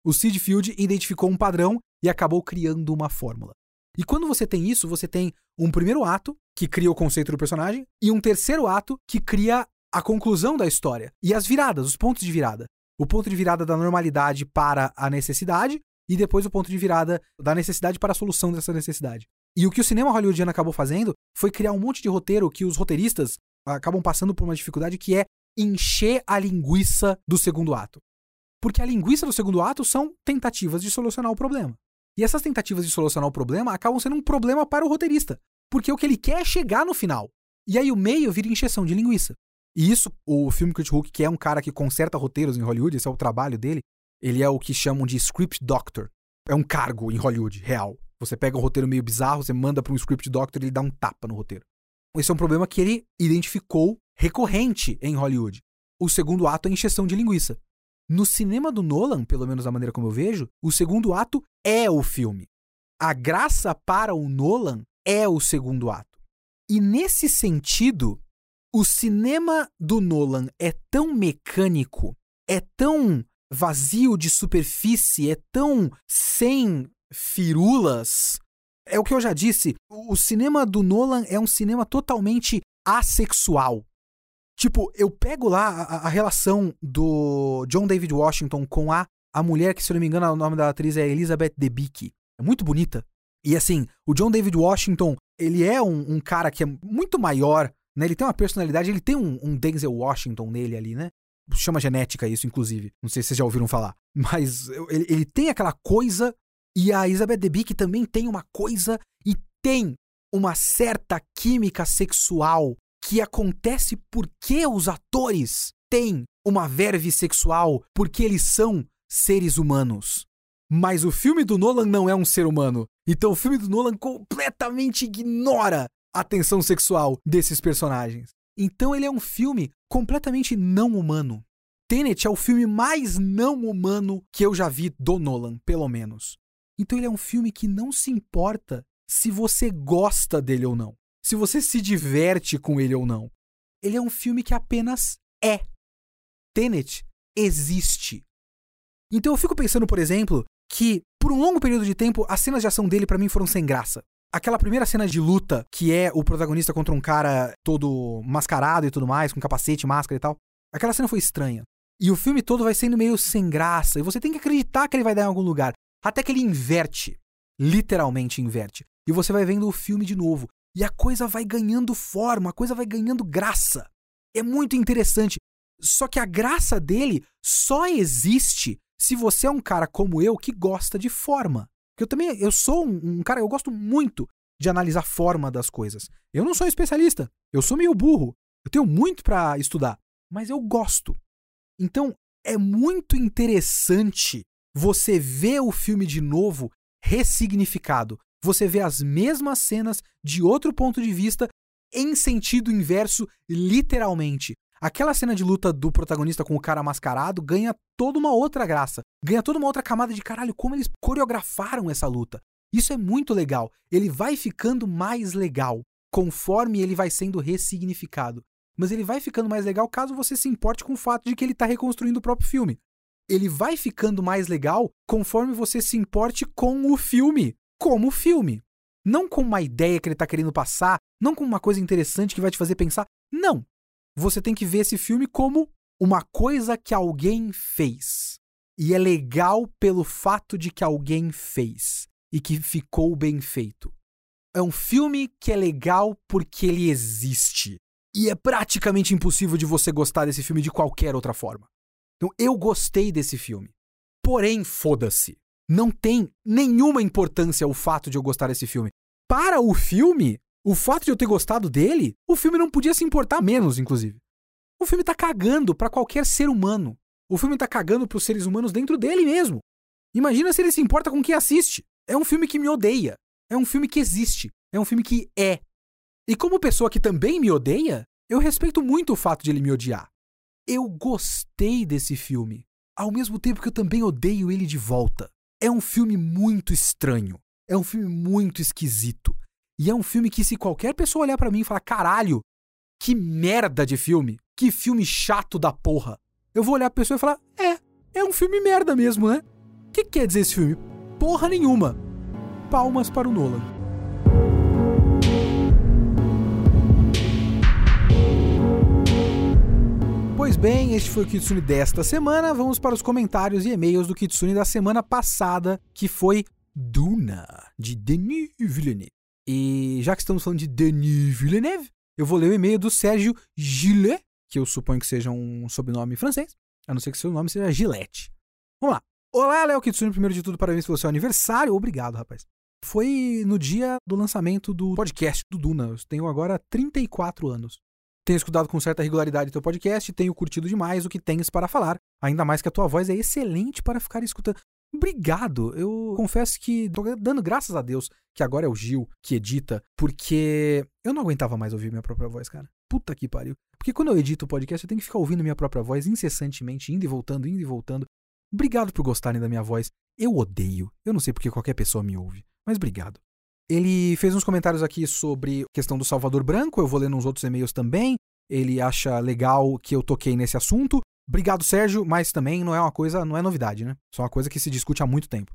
S1: O Sid Field identificou um padrão e acabou criando uma fórmula. E quando você tem isso, você tem um primeiro ato que cria o conceito do personagem e um terceiro ato que cria a conclusão da história e as viradas, os pontos de virada o ponto de virada da normalidade para a necessidade e depois o ponto de virada da necessidade para a solução dessa necessidade. E o que o cinema hollywoodiano acabou fazendo foi criar um monte de roteiro que os roteiristas acabam passando por uma dificuldade que é encher a linguiça do segundo ato. Porque a linguiça do segundo ato são tentativas de solucionar o problema. E essas tentativas de solucionar o problema acabam sendo um problema para o roteirista. Porque o que ele quer é chegar no final. E aí o meio vira encheção de linguiça. E isso, o filme Kurt Hook, que é um cara que conserta roteiros em Hollywood, esse é o trabalho dele, ele é o que chamam de script doctor. É um cargo em Hollywood, real. Você pega um roteiro meio bizarro, você manda para um script doctor e ele dá um tapa no roteiro. Esse é um problema que ele identificou recorrente em Hollywood. O segundo ato é encheção de linguiça. No cinema do Nolan, pelo menos da maneira como eu vejo, o segundo ato é o filme. A graça para o Nolan é o segundo ato. E nesse sentido, o cinema do Nolan é tão mecânico, é tão vazio de superfície, é tão sem firulas. É o que eu já disse, o cinema do Nolan é um cinema totalmente assexual. Tipo, eu pego lá a, a relação do John David Washington com a, a mulher que, se eu não me engano, o nome da atriz é Elizabeth Debicki. É muito bonita. E assim, o John David Washington, ele é um, um cara que é muito maior, né? Ele tem uma personalidade, ele tem um, um Denzel Washington nele ali, né? Chama genética isso, inclusive. Não sei se vocês já ouviram falar. Mas ele, ele tem aquela coisa, e a Elizabeth Debicki também tem uma coisa, e tem uma certa química sexual que acontece porque os atores têm uma verve sexual, porque eles são seres humanos. Mas o filme do Nolan não é um ser humano. Então o filme do Nolan completamente ignora a tensão sexual desses personagens. Então ele é um filme completamente não humano. Tenet é o filme mais não humano que eu já vi do Nolan, pelo menos. Então ele é um filme que não se importa se você gosta dele ou não se você se diverte com ele ou não. Ele é um filme que apenas é. Tenet existe. Então eu fico pensando, por exemplo, que por um longo período de tempo as cenas de ação dele para mim foram sem graça. Aquela primeira cena de luta, que é o protagonista contra um cara todo mascarado e tudo mais, com capacete, máscara e tal. Aquela cena foi estranha. E o filme todo vai sendo meio sem graça, e você tem que acreditar que ele vai dar em algum lugar. Até que ele inverte. Literalmente inverte. E você vai vendo o filme de novo. E a coisa vai ganhando forma, a coisa vai ganhando graça. É muito interessante. Só que a graça dele só existe se você é um cara como eu que gosta de forma. Porque eu também eu sou um, um cara, eu gosto muito de analisar a forma das coisas. Eu não sou especialista, eu sou meio burro. Eu tenho muito para estudar, mas eu gosto. Então, é muito interessante você ver o filme de novo ressignificado você vê as mesmas cenas de outro ponto de vista em sentido inverso, literalmente. Aquela cena de luta do protagonista com o cara mascarado ganha toda uma outra graça. Ganha toda uma outra camada de caralho, como eles coreografaram essa luta. Isso é muito legal. Ele vai ficando mais legal conforme ele vai sendo ressignificado. Mas ele vai ficando mais legal caso você se importe com o fato de que ele está reconstruindo o próprio filme. Ele vai ficando mais legal conforme você se importe com o filme como filme. Não com uma ideia que ele está querendo passar, não com uma coisa interessante que vai te fazer pensar. Não. Você tem que ver esse filme como uma coisa que alguém fez. E é legal pelo fato de que alguém fez e que ficou bem feito. É um filme que é legal porque ele existe. E é praticamente impossível de você gostar desse filme de qualquer outra forma. Então eu gostei desse filme. Porém, foda-se não tem nenhuma importância o fato de eu gostar desse filme. Para o filme, o fato de eu ter gostado dele, o filme não podia se importar menos, inclusive. O filme tá cagando para qualquer ser humano. O filme tá cagando pros seres humanos dentro dele mesmo. Imagina se ele se importa com quem assiste. É um filme que me odeia. É um filme que existe. É um filme que é. E como pessoa que também me odeia, eu respeito muito o fato de ele me odiar. Eu gostei desse filme, ao mesmo tempo que eu também odeio ele de volta. É um filme muito estranho. É um filme muito esquisito. E é um filme que, se qualquer pessoa olhar para mim e falar, caralho, que merda de filme, que filme chato da porra, eu vou olhar pra pessoa e falar, é, é um filme merda mesmo, né? O que quer dizer esse filme? Porra nenhuma. Palmas para o Nolan. Pois bem, este foi o Kitsune desta semana. Vamos para os comentários e e-mails do Kitsune da semana passada, que foi Duna, de Denis Villeneuve. E já que estamos falando de Denis Villeneuve, eu vou ler o e-mail do Sérgio Gillet, que eu suponho que seja um sobrenome francês, a não ser que seu nome seja Gillette. Vamos lá. Olá, Léo Kitsune. Primeiro de tudo, parabéns pelo seu aniversário. Obrigado, rapaz. Foi no dia do lançamento do podcast do Duna. Eu tenho agora 34 anos. Tenho escutado com certa regularidade teu podcast e tenho curtido demais o que tens para falar. Ainda mais que a tua voz é excelente para ficar escutando. Obrigado. Eu confesso que tô dando graças a Deus que agora é o Gil que edita, porque eu não aguentava mais ouvir minha própria voz, cara. Puta que pariu. Porque quando eu edito o podcast, eu tenho que ficar ouvindo minha própria voz incessantemente, indo e voltando, indo e voltando. Obrigado por gostarem da minha voz. Eu odeio. Eu não sei porque qualquer pessoa me ouve, mas obrigado. Ele fez uns comentários aqui sobre a questão do Salvador Branco, eu vou ler uns outros e-mails também. Ele acha legal que eu toquei nesse assunto. Obrigado, Sérgio, mas também não é uma coisa, não é novidade, né? Só uma coisa que se discute há muito tempo.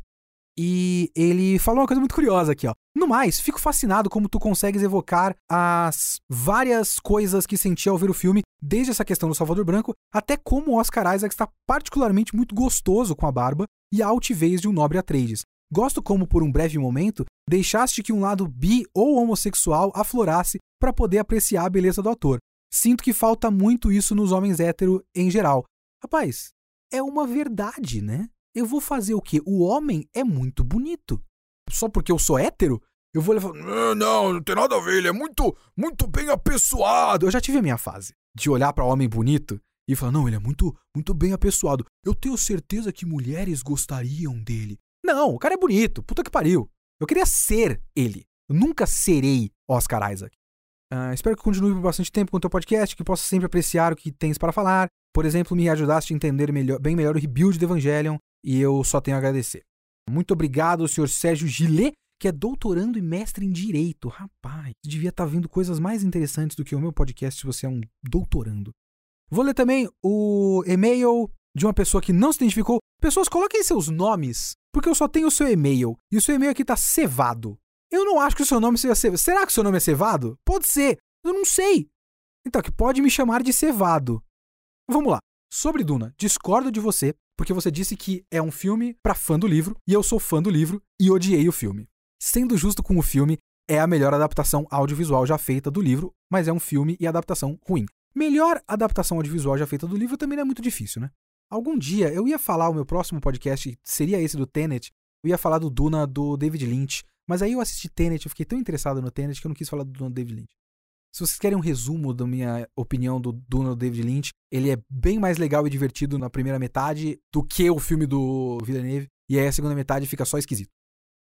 S1: E ele falou uma coisa muito curiosa aqui, ó. No mais, fico fascinado como tu consegues evocar as várias coisas que senti ao ver o filme, desde essa questão do Salvador Branco, até como o Oscar Isaac está particularmente muito gostoso com a barba e a altivez de um nobre Atreides. Gosto como, por um breve momento, deixaste que um lado bi ou homossexual aflorasse para poder apreciar a beleza do ator. Sinto que falta muito isso nos homens hétero em geral. Rapaz, é uma verdade, né? Eu vou fazer o quê? O homem é muito bonito. Só porque eu sou hétero? Eu vou levar. Não, não, não tem nada a ver, ele é muito, muito bem apessoado. Eu já tive a minha fase de olhar para homem bonito e falar: não, ele é muito, muito bem apessoado. Eu tenho certeza que mulheres gostariam dele. Não, o cara é bonito, puta que pariu. Eu queria ser ele. Eu nunca serei Oscar Isaac. Uh, espero que continue por bastante tempo com o teu podcast, que possa sempre apreciar o que tens para falar. Por exemplo, me ajudaste a entender melhor, bem melhor o rebuild do Evangelion e eu só tenho a agradecer. Muito obrigado, senhor Sérgio Gilet, que é doutorando e mestre em Direito. Rapaz, devia estar tá vendo coisas mais interessantes do que o meu podcast se você é um doutorando. Vou ler também o e-mail de uma pessoa que não se identificou. Pessoas, coloquem seus nomes, porque eu só tenho o seu e-mail. E o seu e-mail aqui tá cevado. Eu não acho que o seu nome seja cevado. Será que o seu nome é cevado? Pode ser. Eu não sei. Então, que pode me chamar de cevado. Vamos lá. Sobre Duna, discordo de você, porque você disse que é um filme para fã do livro, e eu sou fã do livro e odiei o filme. Sendo justo com o filme, é a melhor adaptação audiovisual já feita do livro, mas é um filme e adaptação ruim. Melhor adaptação audiovisual já feita do livro também não é muito difícil, né? Algum dia eu ia falar o meu próximo podcast, seria esse do Tenet, eu ia falar do Duna do David Lynch, mas aí eu assisti Tenet, eu fiquei tão interessado no Tenet que eu não quis falar do Duna do David Lynch. Se vocês querem um resumo da minha opinião do Duna do David Lynch, ele é bem mais legal e divertido na primeira metade do que o filme do Villeneuve, e aí a segunda metade fica só esquisito.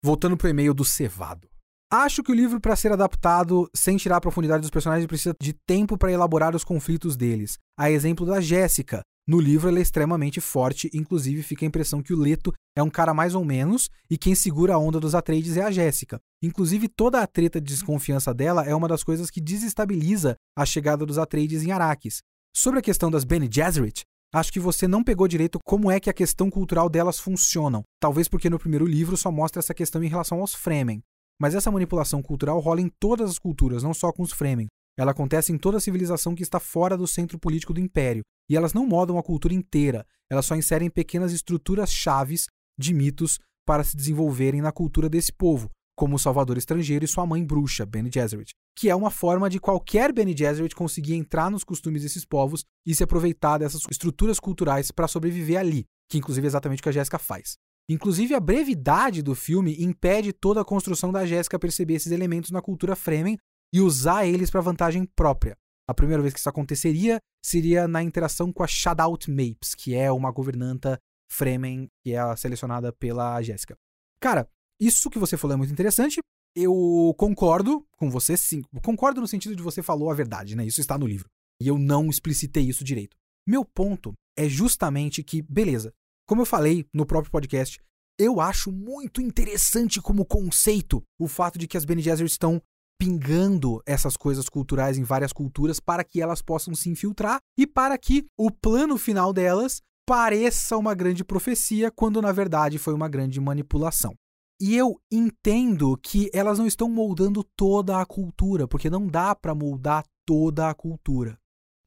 S1: Voltando pro e-mail do Cevado. Acho que o livro, para ser adaptado sem tirar a profundidade dos personagens, precisa de tempo para elaborar os conflitos deles. A exemplo da Jéssica, no livro ela é extremamente forte, inclusive fica a impressão que o Leto é um cara mais ou menos e quem segura a onda dos Atreides é a Jéssica. Inclusive toda a treta de desconfiança dela é uma das coisas que desestabiliza a chegada dos Atreides em Arrakis. Sobre a questão das Bene Gesserit, acho que você não pegou direito como é que a questão cultural delas funcionam. Talvez porque no primeiro livro só mostra essa questão em relação aos Fremen. Mas essa manipulação cultural rola em todas as culturas, não só com os Fremen. Ela acontece em toda a civilização que está fora do centro político do império, e elas não modam a cultura inteira, elas só inserem pequenas estruturas chaves de mitos para se desenvolverem na cultura desse povo, como o Salvador estrangeiro e sua mãe bruxa, Bene Gesserit, que é uma forma de qualquer Bene Gesserit conseguir entrar nos costumes desses povos e se aproveitar dessas estruturas culturais para sobreviver ali, que inclusive é exatamente o que a Jéssica faz. Inclusive, a brevidade do filme impede toda a construção da Jéssica perceber esses elementos na cultura Fremen e usar eles para vantagem própria. A primeira vez que isso aconteceria seria na interação com a Shadout Mapes, que é uma governanta Fremen que é selecionada pela Jéssica. Cara, isso que você falou é muito interessante. Eu concordo com você, sim. Concordo no sentido de você falou a verdade, né? Isso está no livro. E eu não explicitei isso direito. Meu ponto é justamente que, beleza, como eu falei no próprio podcast, eu acho muito interessante como conceito o fato de que as Bene Gesserit estão pingando essas coisas culturais em várias culturas para que elas possam se infiltrar e para que o plano final delas pareça uma grande profecia, quando na verdade foi uma grande manipulação. E eu entendo que elas não estão moldando toda a cultura, porque não dá para moldar toda a cultura.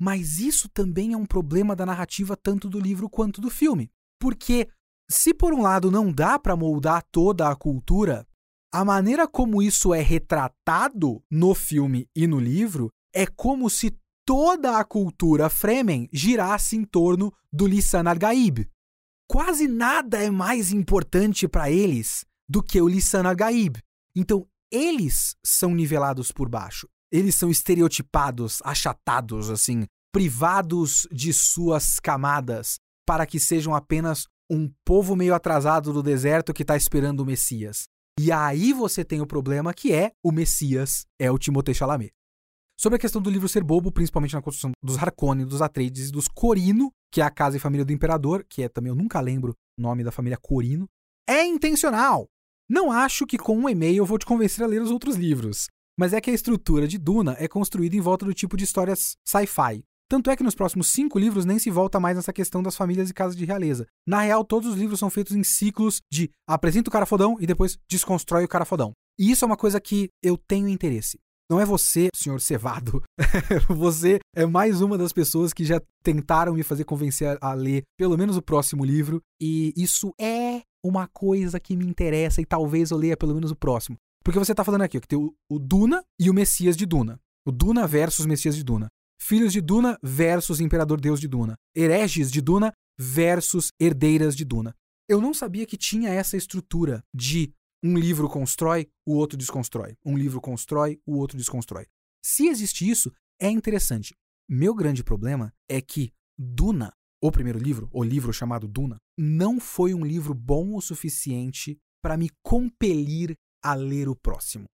S1: Mas isso também é um problema da narrativa tanto do livro quanto do filme. Porque se por um lado não dá para moldar toda a cultura, a maneira como isso é retratado no filme e no livro é como se toda a cultura Fremen girasse em torno do Lisan Argaib. Quase nada é mais importante para eles do que o Lisan Argaib. Então, eles são nivelados por baixo. Eles são estereotipados, achatados, assim, privados de suas camadas, para que sejam apenas um povo meio atrasado do deserto que tá esperando o Messias. E aí você tem o problema que é o Messias, é o Timothée Chalamet. Sobre a questão do livro ser bobo, principalmente na construção dos Harkonnen, dos Atreides e dos Corino, que é a casa e família do imperador, que é também eu nunca lembro o nome da família Corino, é intencional. Não acho que com um e-mail eu vou te convencer a ler os outros livros, mas é que a estrutura de Duna é construída em volta do tipo de histórias sci-fi. Tanto é que nos próximos cinco livros nem se volta mais nessa questão das famílias e casas de realeza. Na real, todos os livros são feitos em ciclos de apresenta o cara fodão e depois desconstrói o cara fodão. E isso é uma coisa que eu tenho interesse. Não é você, senhor Cevado. você é mais uma das pessoas que já tentaram me fazer convencer a ler pelo menos o próximo livro. E isso é uma coisa que me interessa e talvez eu leia pelo menos o próximo. Porque você tá falando aqui ó, que tem o, o Duna e o Messias de Duna. O Duna versus Messias de Duna. Filhos de Duna versus Imperador Deus de Duna. Hereges de Duna versus Herdeiras de Duna. Eu não sabia que tinha essa estrutura de um livro constrói, o outro desconstrói. Um livro constrói, o outro desconstrói. Se existe isso, é interessante. Meu grande problema é que Duna, o primeiro livro, o livro chamado Duna, não foi um livro bom o suficiente para me compelir a ler o próximo.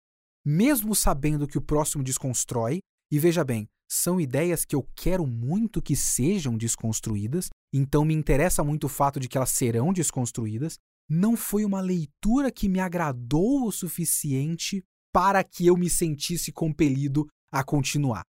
S1: Mesmo sabendo que o próximo desconstrói, e veja bem, são ideias que eu quero muito que sejam desconstruídas, então me interessa muito o fato de que elas serão desconstruídas. Não foi uma leitura que me agradou o suficiente para que eu me sentisse compelido a continuar.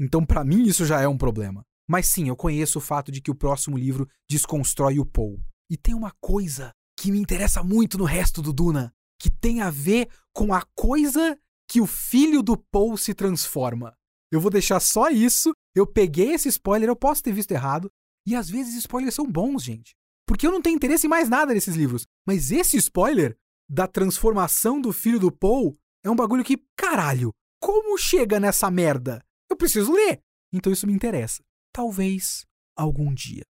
S1: Então, para mim, isso já é um problema. Mas sim, eu conheço o fato de que o próximo livro desconstrói o Paul. E tem uma coisa que me interessa muito no resto do Duna, que tem a ver com a coisa que o filho do Paul se transforma. Eu vou deixar só isso. Eu peguei esse spoiler, eu posso ter visto errado. E às vezes spoilers são bons, gente. Porque eu não tenho interesse em mais nada nesses livros. Mas esse spoiler da transformação do filho do Paul é um bagulho que, caralho, como chega nessa merda? Eu preciso ler. Então isso me interessa. Talvez algum dia.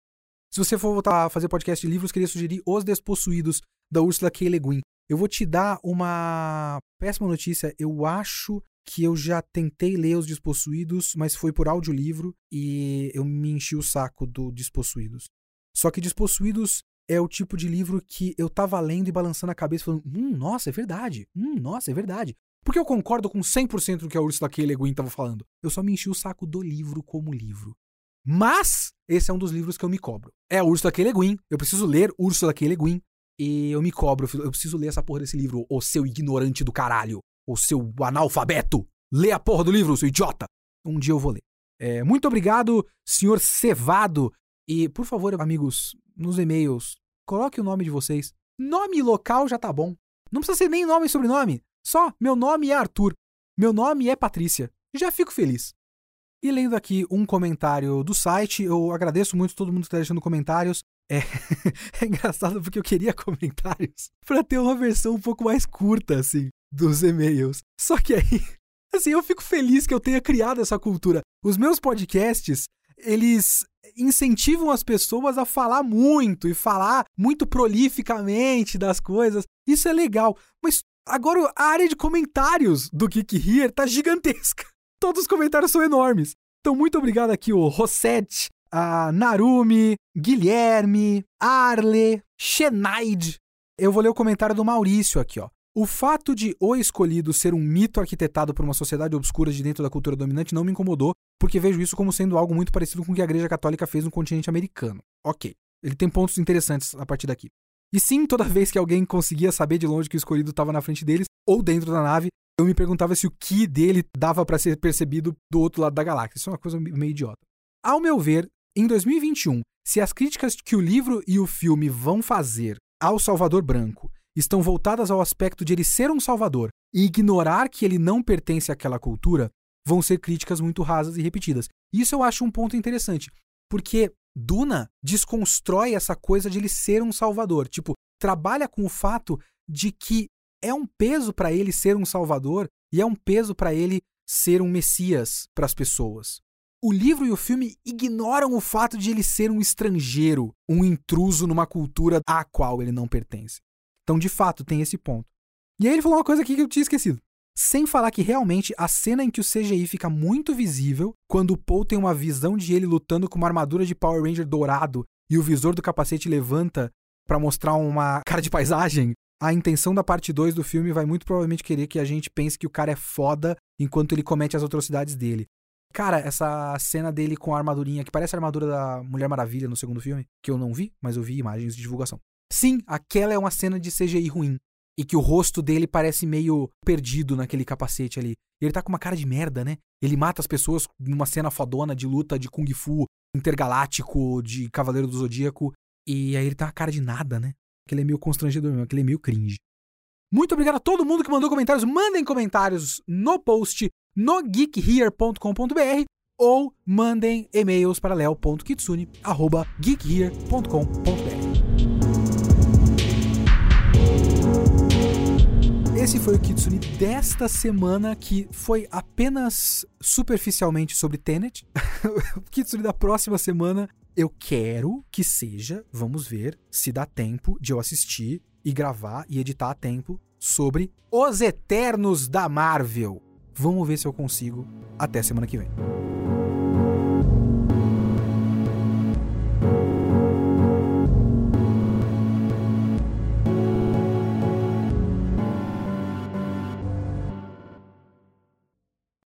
S1: Se você for voltar a fazer podcast de livros, queria sugerir Os Despossuídos, da Ursula K. Le Guin. Eu vou te dar uma péssima notícia. Eu acho que eu já tentei ler Os Despossuídos, mas foi por audiolivro e eu me enchi o saco do Despossuídos. Só que Despossuídos é o tipo de livro que eu tava lendo e balançando a cabeça falando, hum, nossa, é verdade, hum, nossa, é verdade. Porque eu concordo com 100% do que a Ursula K. Le Guin tava falando. Eu só me enchi o saco do livro como livro. Mas esse é um dos livros que eu me cobro. É a Ursula K. Le Guin. Eu preciso ler Ursula K. Le Guin. E eu me cobro. Eu preciso ler essa porra desse livro, o seu ignorante do caralho o seu analfabeto. Lê a porra do livro, seu idiota. Um dia eu vou ler. É, muito obrigado, senhor Cevado. E, por favor, amigos, nos e-mails, coloque o nome de vocês. Nome local já tá bom. Não precisa ser nem nome e sobrenome. Só, meu nome é Arthur. Meu nome é Patrícia. Já fico feliz. E lendo aqui um comentário do site, eu agradeço muito todo mundo que está deixando comentários. É, é engraçado porque eu queria comentários para ter uma versão um pouco mais curta, assim dos e-mails. Só que aí, assim, eu fico feliz que eu tenha criado essa cultura. Os meus podcasts, eles incentivam as pessoas a falar muito e falar muito prolificamente das coisas. Isso é legal. Mas agora a área de comentários do Geek Here tá gigantesca. Todos os comentários são enormes. Então, muito obrigado aqui, o Rosette, a Narumi, Guilherme, Arle, Shenaid. Eu vou ler o comentário do Maurício aqui, ó. O fato de O Escolhido ser um mito arquitetado por uma sociedade obscura de dentro da cultura dominante não me incomodou, porque vejo isso como sendo algo muito parecido com o que a Igreja Católica fez no continente americano. Ok, ele tem pontos interessantes a partir daqui. E sim, toda vez que alguém conseguia saber de longe que o escolhido estava na frente deles ou dentro da nave, eu me perguntava se o que dele dava para ser percebido do outro lado da galáxia. Isso é uma coisa meio idiota. Ao meu ver, em 2021, se as críticas que o livro e o filme vão fazer ao Salvador Branco estão voltadas ao aspecto de ele ser um salvador e ignorar que ele não pertence àquela cultura, vão ser críticas muito rasas e repetidas. Isso eu acho um ponto interessante, porque Duna desconstrói essa coisa de ele ser um salvador. Tipo, trabalha com o fato de que é um peso para ele ser um salvador e é um peso para ele ser um messias para as pessoas. O livro e o filme ignoram o fato de ele ser um estrangeiro, um intruso numa cultura à qual ele não pertence. Então, de fato, tem esse ponto. E aí ele falou uma coisa aqui que eu tinha esquecido. Sem falar que realmente a cena em que o CGI fica muito visível, quando o Paul tem uma visão de ele lutando com uma armadura de Power Ranger dourado e o visor do capacete levanta para mostrar uma cara de paisagem, a intenção da parte 2 do filme vai muito provavelmente querer que a gente pense que o cara é foda enquanto ele comete as atrocidades dele. Cara, essa cena dele com a armadurinha, que parece a armadura da Mulher Maravilha no segundo filme, que eu não vi, mas eu vi imagens de divulgação. Sim, aquela é uma cena de CGI ruim. E que o rosto dele parece meio perdido naquele capacete ali. Ele tá com uma cara de merda, né? Ele mata as pessoas numa cena fodona de luta de Kung Fu intergaláctico, de Cavaleiro do Zodíaco. E aí ele tá com a cara de nada, né? Aquele é meio constrangedor mesmo, aquele é meio cringe. Muito obrigado a todo mundo que mandou comentários. Mandem comentários no post no geekhere.com.br ou mandem e-mails para leo.kitsune.geekhere.com.br. Esse foi o Kitsune desta semana, que foi apenas superficialmente sobre Tenet. o Kitsune da próxima semana eu quero que seja, vamos ver se dá tempo de eu assistir e gravar e editar a tempo sobre Os Eternos da Marvel. Vamos ver se eu consigo até semana que vem.